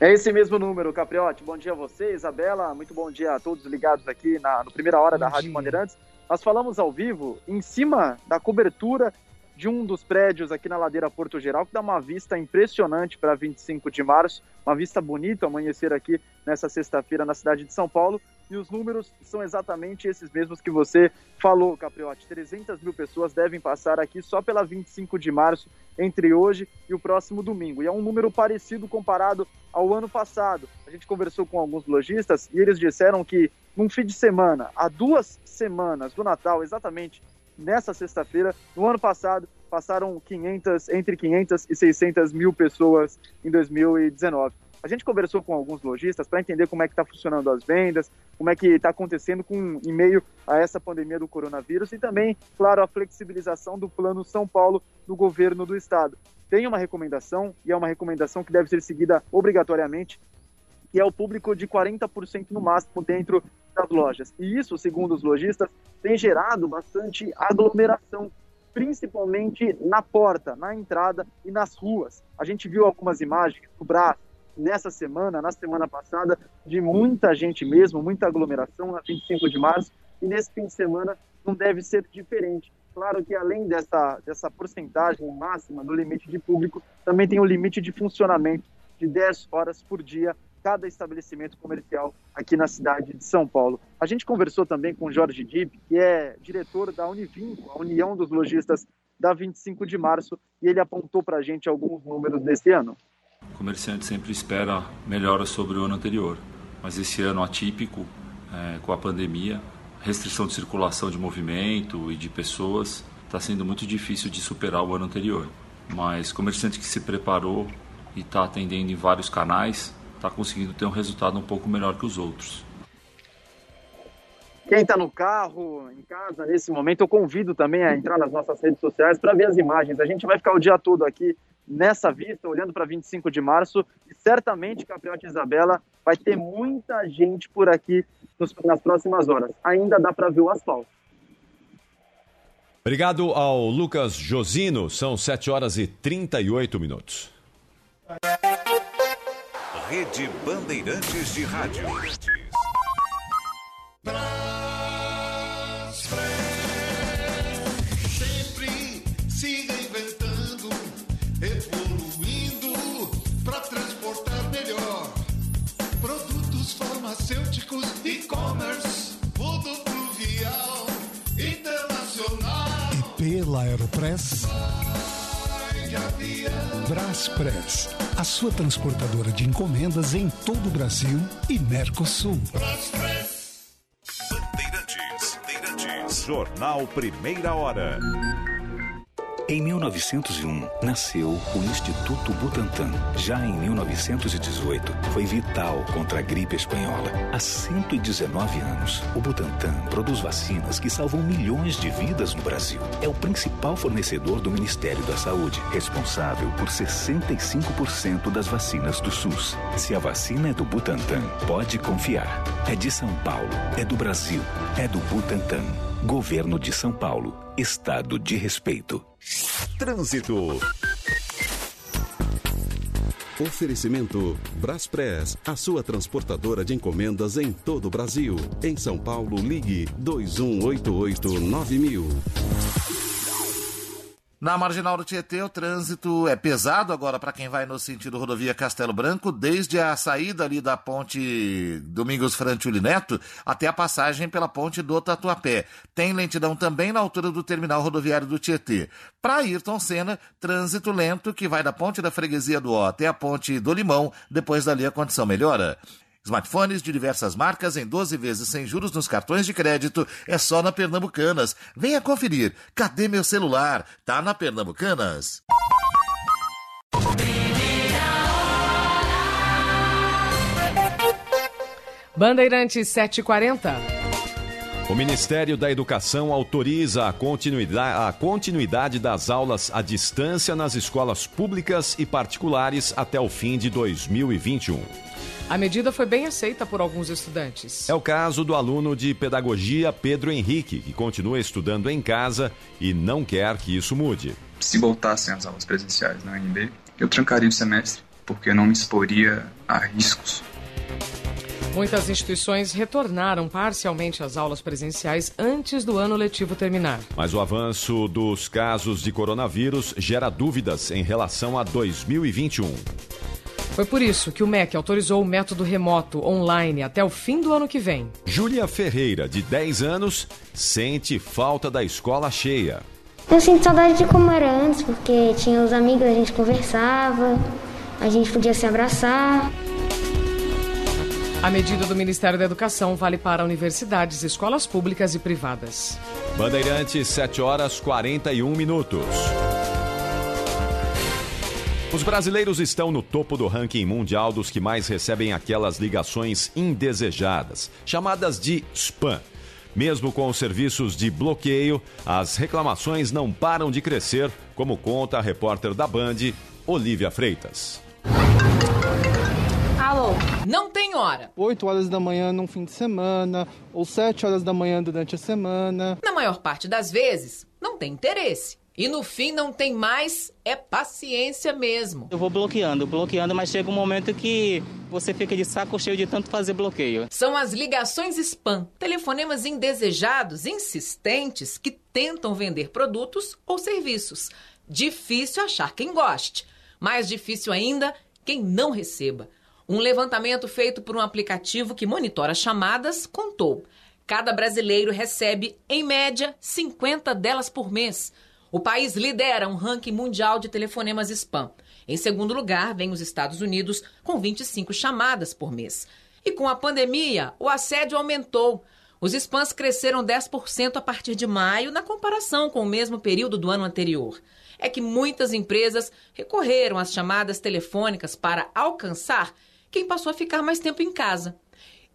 Speaker 40: É esse mesmo número, Capriotti. Bom dia a você, Isabela. Muito bom dia a todos ligados aqui na no primeira hora bom da dia. Rádio Bandeirantes. Nós falamos ao vivo em cima da cobertura de um dos prédios aqui na ladeira Porto Geral, que dá uma vista impressionante para 25 de março, uma vista bonita amanhecer aqui nessa sexta-feira na cidade de São Paulo. E os números são exatamente esses mesmos que você falou, Capriotti. 300 mil pessoas devem passar aqui só pela 25 de março, entre hoje e o próximo domingo. E é um número parecido comparado ao ano passado. A gente conversou com alguns lojistas e eles disseram que num fim de semana, há duas semanas do Natal, exatamente nessa sexta-feira, no ano passado, passaram 500, entre 500 e 600 mil pessoas em 2019. A gente conversou com alguns lojistas para entender como é que está funcionando as vendas, como é que está acontecendo com, em meio a essa pandemia do coronavírus e também, claro, a flexibilização do Plano São Paulo do governo do estado. Tem uma recomendação, e é uma recomendação que deve ser seguida obrigatoriamente, que é o público de 40% no máximo dentro das lojas. E isso, segundo os lojistas, tem gerado bastante aglomeração, principalmente na porta, na entrada e nas ruas. A gente viu algumas imagens do Brás nessa semana, na semana passada, de muita gente mesmo, muita aglomeração na 25 de março, e nesse fim de semana não deve ser diferente. Claro que além dessa, dessa porcentagem máxima do limite de público, também tem o limite de funcionamento de 10 horas por dia cada estabelecimento comercial aqui na cidade de São Paulo. A gente conversou também com Jorge Dib, que é diretor da Univinco, a União dos Lojistas da 25 de março, e ele apontou para a gente alguns números desse ano.
Speaker 41: O comerciante sempre espera melhoras sobre o ano anterior, mas esse ano atípico, é, com a pandemia, restrição de circulação de movimento e de pessoas, está sendo muito difícil de superar o ano anterior. Mas comerciante que se preparou e está atendendo em vários canais, está conseguindo ter um resultado um pouco melhor que os outros.
Speaker 40: Quem está no carro, em casa, nesse momento, eu convido também a entrar nas nossas redes sociais para ver as imagens. A gente vai ficar o dia todo aqui nessa vista, olhando para 25 de março, e certamente, Capriote Isabela, vai ter muita gente por aqui nos, nas próximas horas. Ainda dá para ver o asfalto.
Speaker 4: Obrigado ao Lucas Josino, são 7 horas e 38 minutos.
Speaker 2: Rede Bandeirantes de Rádio.
Speaker 42: Aeropress. Braspress, a sua transportadora de encomendas em todo o Brasil e Mercosul.
Speaker 2: Bandeirantes, Bandeirantes. Jornal Primeira Hora.
Speaker 24: Em 1901, nasceu o Instituto Butantan. Já em 1918, foi vital contra a gripe espanhola. Há 119 anos, o Butantan produz vacinas que salvam milhões de vidas no Brasil. É o principal fornecedor do Ministério da Saúde, responsável por 65% das vacinas do SUS. Se a vacina é do Butantan, pode confiar. É de São Paulo, é do Brasil, é do Butantan. Governo de São Paulo. Estado de respeito.
Speaker 2: Trânsito.
Speaker 3: Oferecimento Braspress, a sua transportadora de encomendas em todo o Brasil. Em São Paulo, ligue 2188-9000.
Speaker 43: Na marginal do Tietê, o trânsito é pesado agora para quem vai no sentido rodovia Castelo Branco, desde a saída ali da ponte Domingos Frantuli Neto até a passagem pela ponte do Tatuapé. Tem lentidão também na altura do terminal rodoviário do Tietê. Para Ayrton Senna, trânsito lento que vai da ponte da Freguesia do Ó até a ponte do Limão, depois dali a condição melhora. Smartphones de diversas marcas em 12 vezes sem juros nos cartões de crédito é só na Pernambucanas. Venha conferir. Cadê meu celular? Tá na Pernambucanas.
Speaker 5: Bandeirantes 740.
Speaker 4: O Ministério da Educação autoriza a continuidade, a continuidade das aulas à distância nas escolas públicas e particulares até o fim de 2021.
Speaker 5: A medida foi bem aceita por alguns estudantes.
Speaker 4: É o caso do aluno de pedagogia Pedro Henrique, que continua estudando em casa e não quer que isso mude.
Speaker 44: Se voltassem às aulas presenciais na UNB, eu trancaria o semestre, porque não me exporia a riscos.
Speaker 5: Muitas instituições retornaram parcialmente às aulas presenciais antes do ano letivo terminar.
Speaker 4: Mas o avanço dos casos de coronavírus gera dúvidas em relação a 2021.
Speaker 5: Foi por isso que o MEC autorizou o método remoto online até o fim do ano que vem.
Speaker 4: Júlia Ferreira, de 10 anos, sente falta da escola cheia.
Speaker 45: Eu sinto saudade de como era antes, porque tinha os amigos, a gente conversava, a gente podia se abraçar.
Speaker 5: A medida do Ministério da Educação vale para universidades, escolas públicas e privadas.
Speaker 4: Bandeirantes, 7 horas 41 minutos. Os brasileiros estão no topo do ranking mundial dos que mais recebem aquelas ligações indesejadas, chamadas de spam. Mesmo com os serviços de bloqueio, as reclamações não param de crescer, como conta a repórter da Band, Olivia Freitas.
Speaker 46: Alô? Não tem hora.
Speaker 47: 8 horas da manhã num fim de semana, ou 7 horas da manhã durante a semana.
Speaker 46: Na maior parte das vezes, não tem interesse. E no fim não tem mais, é paciência mesmo.
Speaker 48: Eu vou bloqueando, bloqueando, mas chega um momento que você fica de saco cheio de tanto fazer bloqueio.
Speaker 46: São as ligações spam, telefonemas indesejados, insistentes, que tentam vender produtos ou serviços. Difícil achar quem goste. Mais difícil ainda, quem não receba. Um levantamento feito por um aplicativo que monitora chamadas contou. Cada brasileiro recebe, em média, 50 delas por mês. O país lidera um ranking mundial de telefonemas spam. Em segundo lugar, vem os Estados Unidos, com 25 chamadas por mês. E com a pandemia, o assédio aumentou. Os spams cresceram 10% a partir de maio, na comparação com o mesmo período do ano anterior. É que muitas empresas recorreram às chamadas telefônicas para alcançar quem passou a ficar mais tempo em casa.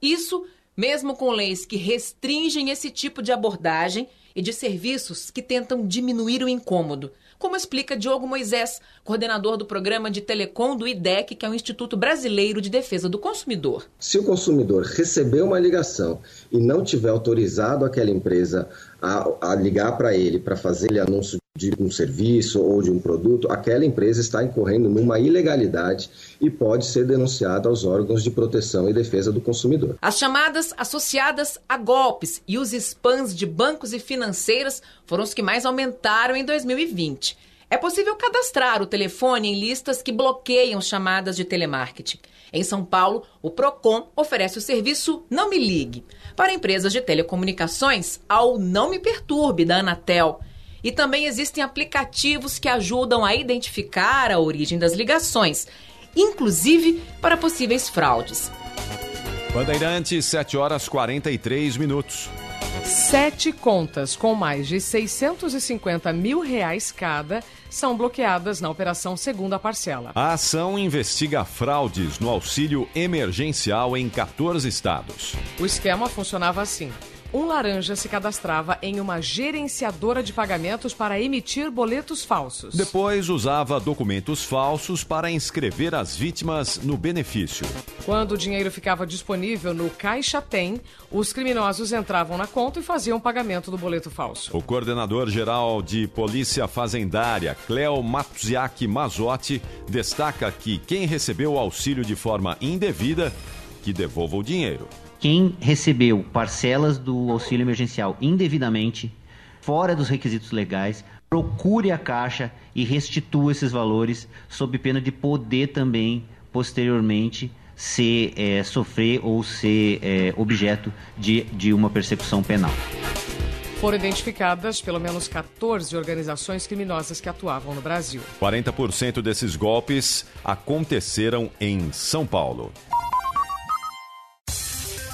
Speaker 46: Isso mesmo com leis que restringem esse tipo de abordagem e de serviços que tentam diminuir o incômodo, como explica Diogo Moisés, coordenador do programa de telecom do IDEC, que é o Instituto Brasileiro de Defesa do Consumidor.
Speaker 49: Se o consumidor recebeu uma ligação e não tiver autorizado aquela empresa a, a ligar para ele para fazer anúncio de um serviço ou de um produto, aquela empresa está incorrendo numa ilegalidade e pode ser denunciada aos órgãos de proteção e defesa do consumidor.
Speaker 46: As chamadas associadas a golpes e os spams de bancos e financeiras foram os que mais aumentaram em 2020. É possível cadastrar o telefone em listas que bloqueiam chamadas de telemarketing. Em São Paulo, o Procon oferece o serviço Não Me Ligue. Para empresas de telecomunicações, ao Não Me Perturbe da Anatel. E também existem aplicativos que ajudam a identificar a origem das ligações, inclusive para possíveis fraudes.
Speaker 4: Bandeirantes, 7 horas 43 minutos.
Speaker 5: Sete contas com mais de 650 mil reais cada são bloqueadas na operação Segunda Parcela.
Speaker 4: A ação investiga fraudes no auxílio emergencial em 14 estados.
Speaker 5: O esquema funcionava assim um laranja se cadastrava em uma gerenciadora de pagamentos para emitir boletos falsos.
Speaker 4: Depois usava documentos falsos para inscrever as vítimas no benefício.
Speaker 5: Quando o dinheiro ficava disponível no Caixa Tem, os criminosos entravam na conta e faziam o pagamento do boleto falso.
Speaker 4: O coordenador-geral de Polícia Fazendária, Cleo Matziak Mazotti, destaca que quem recebeu o auxílio de forma indevida, que devolva o dinheiro
Speaker 50: quem recebeu parcelas do auxílio emergencial indevidamente, fora dos requisitos legais, procure a Caixa e restitua esses valores, sob pena de poder também, posteriormente, ser, é, sofrer ou ser é, objeto de, de uma persecução penal.
Speaker 5: Foram identificadas pelo menos 14 organizações criminosas que atuavam no Brasil.
Speaker 4: 40% desses golpes aconteceram em São Paulo.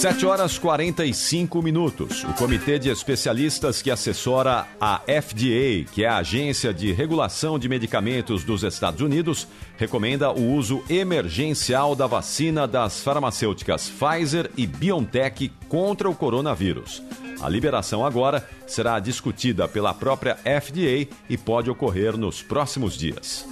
Speaker 4: 7 horas 45 minutos. O comitê de especialistas que assessora a FDA, que é a Agência de Regulação de Medicamentos dos Estados Unidos, recomenda o uso emergencial da vacina das farmacêuticas Pfizer e BioNTech contra o coronavírus. A liberação agora será discutida pela própria FDA e pode ocorrer nos próximos dias.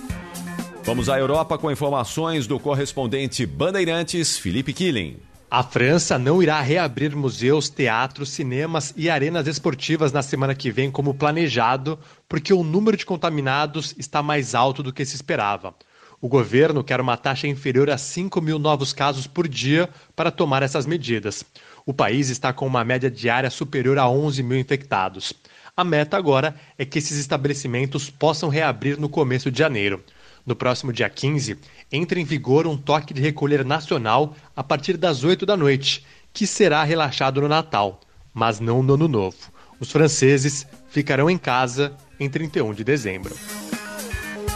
Speaker 4: Vamos à Europa com informações do correspondente Bandeirantes, Felipe Killing.
Speaker 51: A França não irá reabrir museus, teatros, cinemas e arenas esportivas na semana que vem como planejado, porque o número de contaminados está mais alto do que se esperava. O governo quer uma taxa inferior a 5 mil novos casos por dia para tomar essas medidas. O país está com uma média diária superior a 11 mil infectados. A meta agora é que esses estabelecimentos possam reabrir no começo de janeiro. No próximo dia 15, entra em vigor um toque de recolher nacional a partir das 8 da noite, que será relaxado no Natal, mas não no Ano Novo. Os franceses ficarão em casa em 31 de dezembro.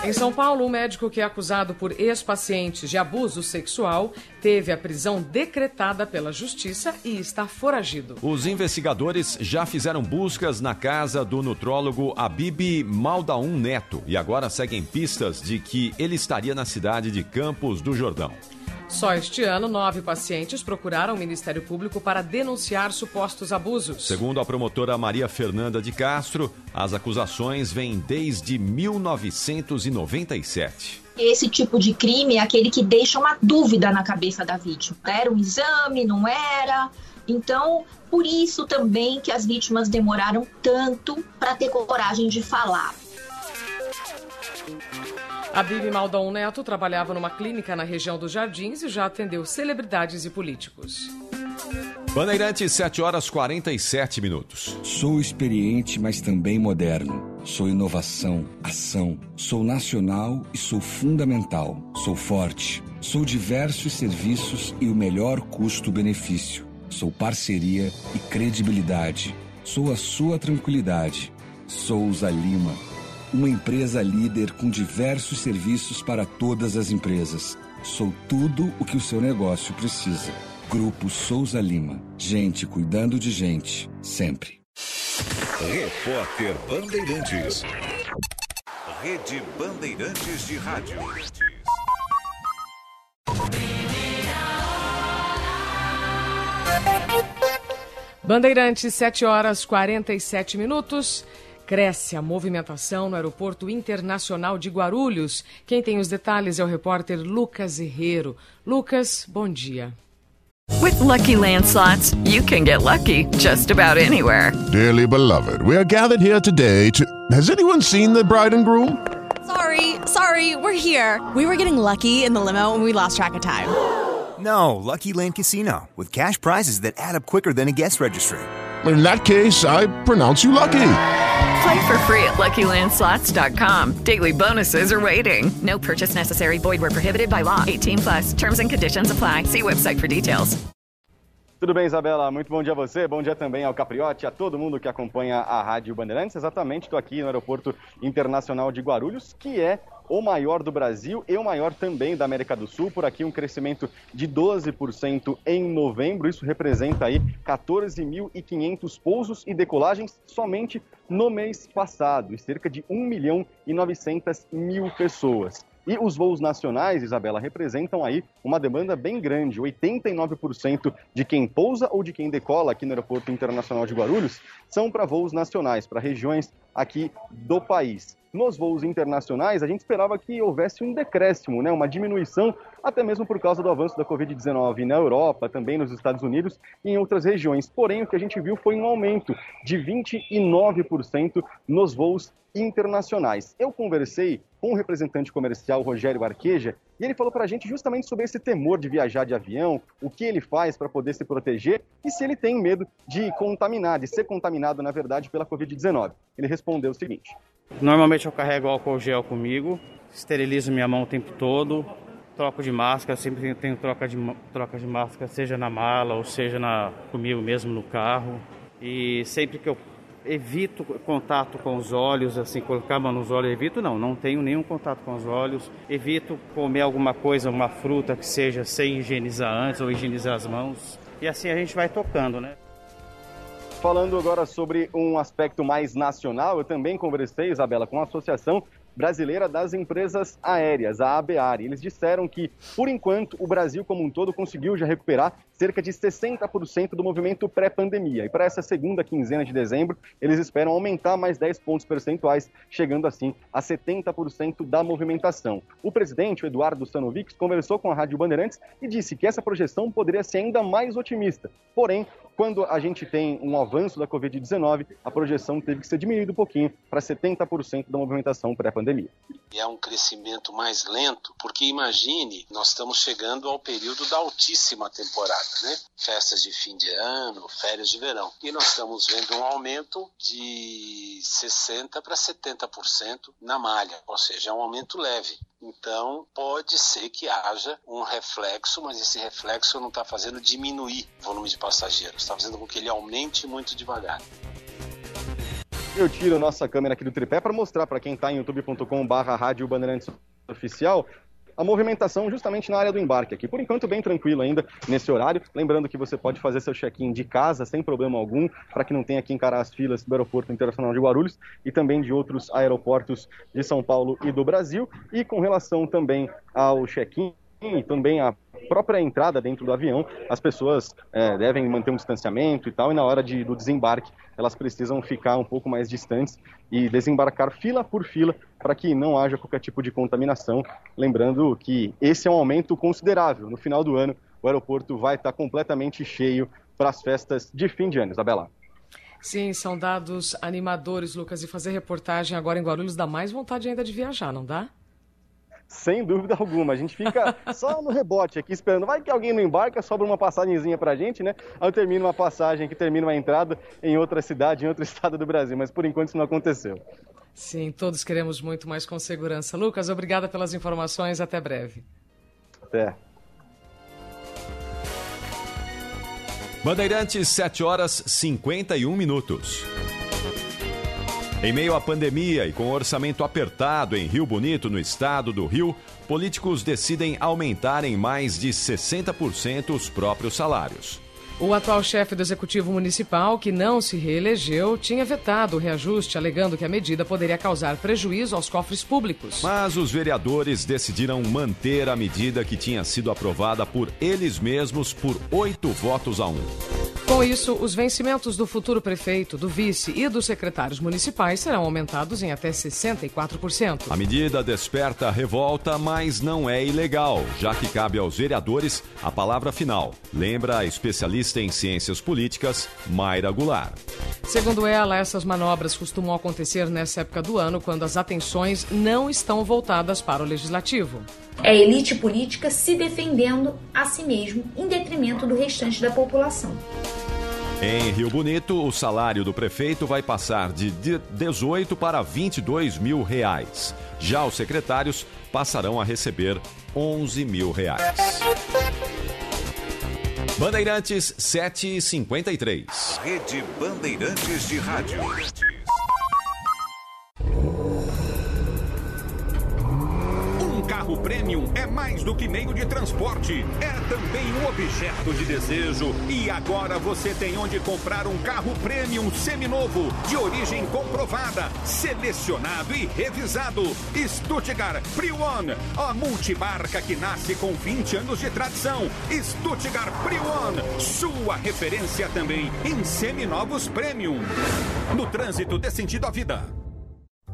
Speaker 5: Em São Paulo, um médico que é acusado por ex-pacientes de abuso sexual teve a prisão decretada pela justiça e está foragido.
Speaker 4: Os investigadores já fizeram buscas na casa do nutrólogo Abib Maldaum Neto e agora seguem pistas de que ele estaria na cidade de Campos do Jordão.
Speaker 5: Só este ano, nove pacientes procuraram o Ministério Público para denunciar supostos abusos.
Speaker 4: Segundo a promotora Maria Fernanda de Castro, as acusações vêm desde 1997.
Speaker 10: Esse tipo de crime é aquele que deixa uma dúvida na cabeça da vítima. Era um exame, não era? Então, por isso também que as vítimas demoraram tanto para ter coragem de falar.
Speaker 5: A Bibi Maldon Neto trabalhava numa clínica na região dos Jardins e já atendeu celebridades e políticos.
Speaker 4: Bandeirantes, 7 horas 47 minutos.
Speaker 52: Sou experiente, mas também moderno. Sou inovação, ação. Sou nacional e sou fundamental. Sou forte. Sou diversos serviços e o melhor custo-benefício. Sou parceria e credibilidade. Sou a sua tranquilidade. Souza Lima uma empresa líder com diversos serviços para todas as empresas. Sou tudo o que o seu negócio precisa. Grupo Souza Lima. Gente cuidando de gente, sempre.
Speaker 2: Repórter Bandeirantes. Rede Bandeirantes de Rádio.
Speaker 5: Bandeirantes, 7 horas 47 minutos. Cresce a movimentação no Aeroporto Internacional de Guarulhos. Quem tem os detalhes é o repórter Lucas Herrero. Lucas, bom dia.
Speaker 1: With lucky landslots, you can get lucky just about anywhere.
Speaker 24: Dearly beloved, we are gathered here today to. Has anyone seen the bride and groom?
Speaker 31: Sorry, sorry, we're here. We were getting lucky in the limo and we lost track of time.
Speaker 53: No, Lucky Land Casino, with cash prizes that add up quicker than a guest registry.
Speaker 24: In that case, I pronounce you lucky.
Speaker 1: Play for free at LuckyLandSlots.com. Daily bonuses are waiting. No purchase necessary. Void were prohibited by law. 18 plus. Terms and conditions apply. See website for details.
Speaker 54: Tudo bem, Isabela? Muito bom dia a você. Bom dia também ao Capriote, a todo mundo que acompanha a Rádio Bandeirantes. Exatamente, estou aqui no Aeroporto Internacional de Guarulhos, que é o maior do Brasil e o maior também da América do Sul. Por aqui um crescimento de 12% em novembro. Isso representa aí 14.500 pousos e decolagens somente no mês passado, e cerca de 1 milhão e 900 mil pessoas. E os voos nacionais, Isabela, representam aí uma demanda bem grande. 89% de quem pousa ou de quem decola aqui no Aeroporto Internacional de Guarulhos são para voos nacionais, para regiões aqui do país. Nos voos internacionais, a gente esperava que houvesse um decréscimo, né, uma diminuição, até mesmo por causa do avanço da Covid-19 na Europa, também nos Estados Unidos e em outras regiões. Porém, o que a gente viu foi um aumento de 29% nos voos internacionais. Eu conversei com o representante comercial Rogério Arqueja e ele falou para a gente justamente sobre esse temor de viajar de avião, o que ele faz para poder se proteger e se ele tem medo de contaminar, de ser contaminado, na verdade, pela Covid-19. Ele respondeu o seguinte:
Speaker 55: Normalmente eu carrego álcool gel comigo, esterilizo minha mão o tempo todo, troco de máscara, sempre tenho troca de, troca de máscara, seja na mala ou seja na, comigo mesmo no carro. E sempre que eu evito contato com os olhos, assim, colocar a mão nos olhos, evito não, não tenho nenhum contato com os olhos, evito comer alguma coisa, uma fruta que seja sem higienizar antes ou higienizar as mãos. E assim a gente vai tocando, né?
Speaker 54: Falando agora sobre um aspecto mais nacional, eu também conversei, Isabela, com a Associação Brasileira das Empresas Aéreas, a ABAR. Eles disseram que, por enquanto, o Brasil como um todo conseguiu já recuperar cerca de 60% do movimento pré-pandemia. E para essa segunda quinzena de dezembro, eles esperam aumentar mais 10 pontos percentuais, chegando assim a 70% da movimentação. O presidente, o Eduardo Sanovics, conversou com a Rádio Bandeirantes e disse que essa projeção poderia ser ainda mais otimista. Porém, quando a gente tem um avanço da Covid-19, a projeção teve que ser diminuída um pouquinho para 70% da movimentação pré-pandemia.
Speaker 24: E é um crescimento mais lento, porque imagine, nós estamos chegando ao período da altíssima temporada, né? Festas de fim de ano, férias de verão. E nós estamos vendo um aumento de 60% para 70% na malha, ou seja, é um aumento leve. Então, pode ser que haja um reflexo, mas esse reflexo não está fazendo diminuir o volume de passageiros, está fazendo com que ele aumente muito devagar.
Speaker 54: Eu tiro nossa câmera aqui do tripé para mostrar para quem está em youtube.com/barra rádio Bandeirantes Oficial a movimentação justamente na área do embarque aqui. Por enquanto, bem tranquilo ainda nesse horário. Lembrando que você pode fazer seu check-in de casa sem problema algum, para que não tenha que encarar as filas do Aeroporto Internacional de Guarulhos e também de outros aeroportos de São Paulo e do Brasil. E com relação também ao check-in, e também a própria entrada dentro do avião, as pessoas é, devem manter um distanciamento e tal, e na hora de, do desembarque elas precisam ficar um pouco mais distantes e desembarcar fila por fila para que não haja qualquer tipo de contaminação. Lembrando que esse é um aumento considerável. No final do ano, o aeroporto vai estar completamente cheio para as festas de fim de ano, Isabela.
Speaker 5: Sim, são dados animadores, Lucas, e fazer reportagem agora em Guarulhos dá mais vontade ainda de viajar, não dá?
Speaker 54: Sem dúvida alguma. A gente fica [LAUGHS] só no rebote aqui esperando. Vai que alguém não embarca, sobra uma passagemzinha pra gente, né? Aí termina uma passagem que termina uma entrada em outra cidade, em outro [LAUGHS] estado do Brasil. Mas por enquanto isso não aconteceu.
Speaker 5: Sim, todos queremos muito mais com segurança. Lucas, obrigada pelas informações. Até breve.
Speaker 54: Até.
Speaker 4: Bandeirantes, 7 horas 51 minutos. Em meio à pandemia e com orçamento apertado em Rio Bonito, no estado do Rio, políticos decidem aumentar em mais de 60% os próprios salários.
Speaker 5: O atual chefe do Executivo Municipal, que não se reelegeu, tinha vetado o reajuste, alegando que a medida poderia causar prejuízo aos cofres públicos.
Speaker 4: Mas os vereadores decidiram manter a medida que tinha sido aprovada por eles mesmos por oito votos a um.
Speaker 5: Com isso, os vencimentos do futuro prefeito, do vice e dos secretários municipais serão aumentados em até 64%.
Speaker 4: A medida desperta revolta, mas não é ilegal, já que cabe aos vereadores a palavra final, lembra a especialista em ciências políticas, Mayra Goulart.
Speaker 5: Segundo ela, essas manobras costumam acontecer nessa época do ano, quando as atenções não estão voltadas para o legislativo.
Speaker 56: É a elite política se defendendo a si mesmo, em detrimento do restante da população.
Speaker 4: Em Rio Bonito, o salário do prefeito vai passar de 18 para 22 mil reais. Já os secretários passarão a receber 11 mil reais. Bandeirantes 753.
Speaker 2: Rede Bandeirantes de Rádio.
Speaker 57: Carro premium é mais do que meio de transporte, é também um objeto de desejo. E agora você tem onde comprar um carro premium seminovo, de origem comprovada, selecionado e revisado. Stuttgart Pre-One, a multimarca que nasce com 20 anos de tradição. Stuttgart Pre-One, sua referência também em seminovos premium. No trânsito dê sentido à vida.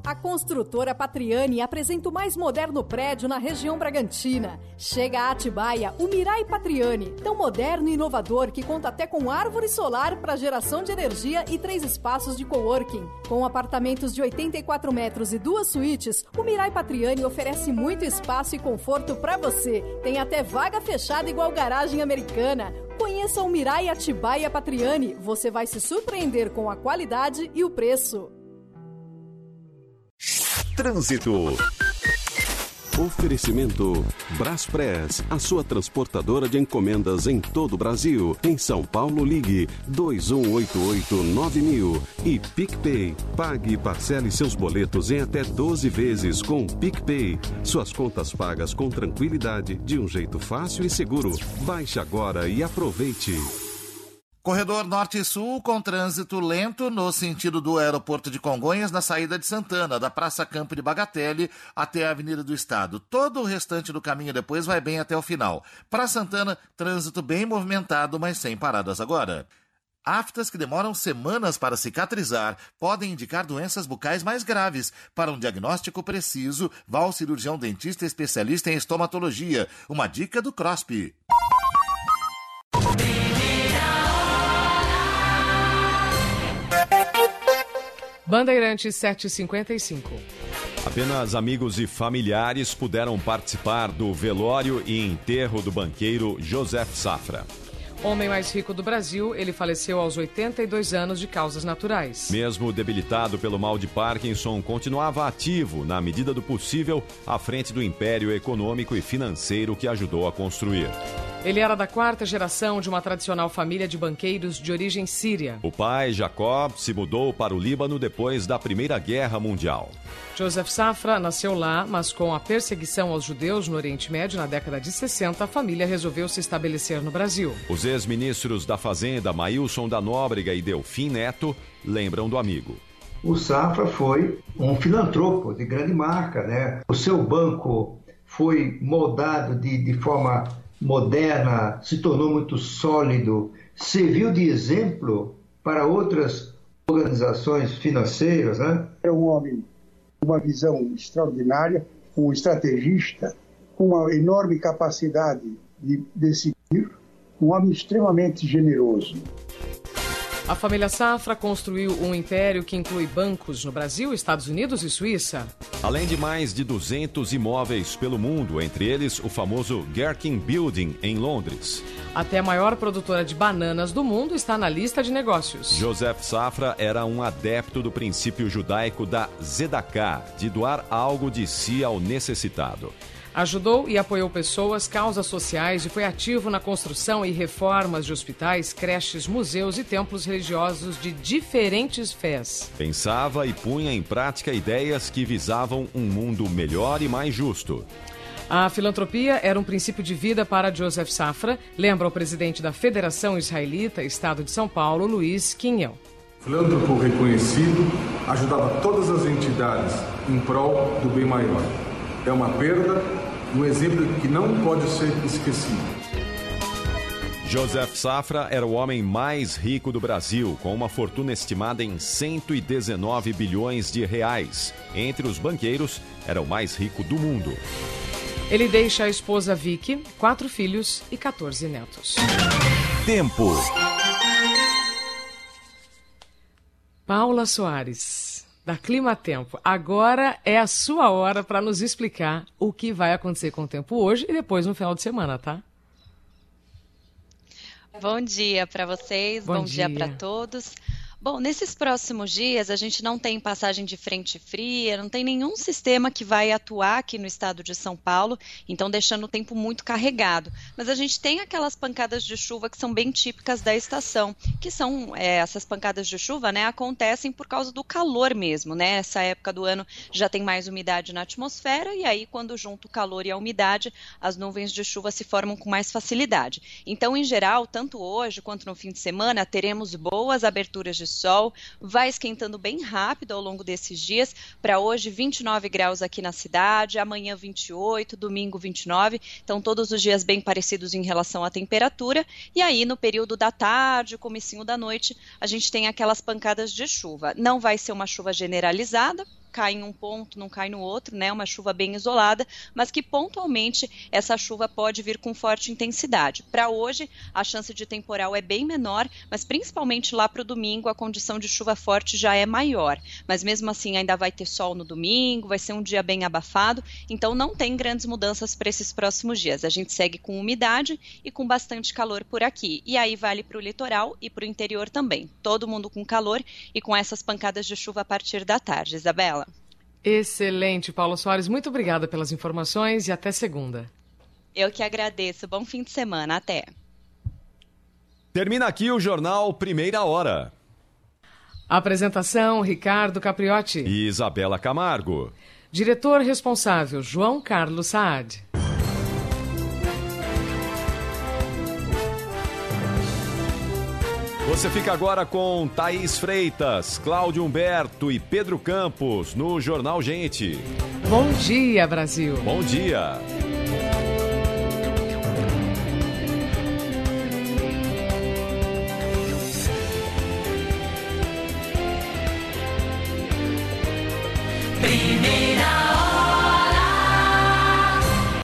Speaker 58: A construtora Patriani apresenta o mais moderno prédio na região Bragantina. Chega a Atibaia o Mirai Patriani, tão moderno e inovador que conta até com árvore solar para geração de energia e três espaços de coworking. Com apartamentos de 84 metros e duas suítes, o Mirai Patriani oferece muito espaço e conforto para você. Tem até vaga fechada igual garagem americana. Conheça o Mirai Atibaia Patriani. Você vai se surpreender com a qualidade e o preço.
Speaker 2: Trânsito.
Speaker 3: Oferecimento Braspress, a sua transportadora de encomendas em todo o Brasil. Em São Paulo, ligue 2188-9000 e PicPay. Pague e parcele seus boletos em até 12 vezes com PicPay. Suas contas pagas com tranquilidade, de um jeito fácil e seguro. Baixe agora e aproveite.
Speaker 22: Corredor Norte-Sul com trânsito lento no sentido do aeroporto de Congonhas na saída de Santana, da Praça Campo de Bagatelle até a Avenida do Estado. Todo o restante do caminho depois vai bem até o final. Para Santana, trânsito bem movimentado, mas sem paradas agora. Aftas que demoram semanas para cicatrizar podem indicar doenças bucais mais graves. Para um diagnóstico preciso, vá ao cirurgião dentista especialista em estomatologia. Uma dica do CROSP.
Speaker 5: Bandeirantes 755.
Speaker 4: Apenas amigos e familiares puderam participar do velório e enterro do banqueiro Joseph Safra.
Speaker 5: Homem mais rico do Brasil, ele faleceu aos 82 anos de causas naturais.
Speaker 4: Mesmo debilitado pelo mal de Parkinson, continuava ativo, na medida do possível, à frente do império econômico e financeiro que ajudou a construir.
Speaker 5: Ele era da quarta geração de uma tradicional família de banqueiros de origem síria.
Speaker 4: O pai, Jacob, se mudou para o Líbano depois da Primeira Guerra Mundial.
Speaker 5: Joseph Safra nasceu lá, mas com a perseguição aos judeus no Oriente Médio na década de 60, a família resolveu se estabelecer no Brasil.
Speaker 4: Os ex-ministros da Fazenda, Maílson da Nóbrega e Delfim Neto, lembram do amigo.
Speaker 59: O Safra foi um filantropo de grande marca, né? O seu banco foi moldado de, de forma moderna, se tornou muito sólido, serviu de exemplo para outras organizações financeiras. Né?
Speaker 60: É um homem com uma visão extraordinária, um estrategista, com uma enorme capacidade de decidir, um homem extremamente generoso.
Speaker 5: A família Safra construiu um império que inclui bancos no Brasil, Estados Unidos e Suíça.
Speaker 4: Além de mais de 200 imóveis pelo mundo, entre eles o famoso Gherkin Building, em Londres.
Speaker 5: Até a maior produtora de bananas do mundo está na lista de negócios.
Speaker 4: Joseph Safra era um adepto do princípio judaico da Zedaká, de doar algo de si ao necessitado.
Speaker 5: Ajudou e apoiou pessoas, causas sociais e foi ativo na construção e reformas de hospitais, creches, museus e templos religiosos de diferentes fés.
Speaker 4: Pensava e punha em prática ideias que visavam um mundo melhor e mais justo.
Speaker 5: A filantropia era um princípio de vida para Joseph Safra, lembra o presidente da Federação Israelita, Estado de São Paulo, Luiz Quinhão.
Speaker 61: Filântropo reconhecido, ajudava todas as entidades em prol do bem maior. É uma perda, um exemplo que não pode ser esquecido.
Speaker 4: Joseph Safra era o homem mais rico do Brasil, com uma fortuna estimada em 119 bilhões de reais. Entre os banqueiros, era o mais rico do mundo.
Speaker 5: Ele deixa a esposa Vicky, quatro filhos e 14 netos.
Speaker 4: Tempo.
Speaker 5: Paula Soares, da Clima Tempo. Agora é a sua hora para nos explicar o que vai acontecer com o tempo hoje e depois no final de semana, tá?
Speaker 62: Bom dia para vocês, bom, bom dia, dia para todos. Bom, nesses próximos dias a gente não tem passagem de frente fria, não tem nenhum sistema que vai atuar aqui no estado de São Paulo, então deixando o tempo muito carregado. Mas a gente tem aquelas pancadas de chuva que são bem típicas da estação, que são é, essas pancadas de chuva, né? Acontecem por causa do calor mesmo, né? Essa época do ano já tem mais umidade na atmosfera e aí quando junto o calor e a umidade, as nuvens de chuva se formam com mais facilidade. Então, em geral, tanto hoje quanto no fim de semana, teremos boas aberturas de sol, vai esquentando bem rápido ao longo desses dias. Para hoje, 29 graus aqui na cidade, amanhã 28, domingo 29. Então, todos os dias bem parecidos em relação à temperatura. E aí, no período da tarde, comecinho da noite, a gente tem aquelas pancadas de chuva. Não vai ser uma chuva generalizada, cai em um ponto, não cai no outro, né? Uma chuva bem isolada, mas que pontualmente essa chuva pode vir com forte intensidade. Para hoje, a chance de temporal é bem menor, mas principalmente lá para o domingo, a condição de chuva forte já é maior. Mas mesmo assim, ainda vai ter sol no domingo, vai ser um dia bem abafado, então não tem grandes mudanças para esses próximos dias. A gente segue com umidade e com bastante calor por aqui. E aí vale para o litoral e para o interior também. Todo mundo com calor e com essas pancadas de chuva a partir da tarde. Isabela.
Speaker 5: Excelente, Paulo Soares. Muito obrigada pelas informações e até segunda.
Speaker 62: Eu que agradeço. Bom fim de semana. Até.
Speaker 4: Termina aqui o jornal Primeira Hora.
Speaker 5: Apresentação: Ricardo Capriotti
Speaker 4: e Isabela Camargo.
Speaker 5: Diretor responsável: João Carlos Saad.
Speaker 4: Você fica agora com Thaís Freitas, Cláudio Humberto e Pedro Campos no Jornal Gente.
Speaker 5: Bom dia, Brasil.
Speaker 4: Bom dia. Primeiro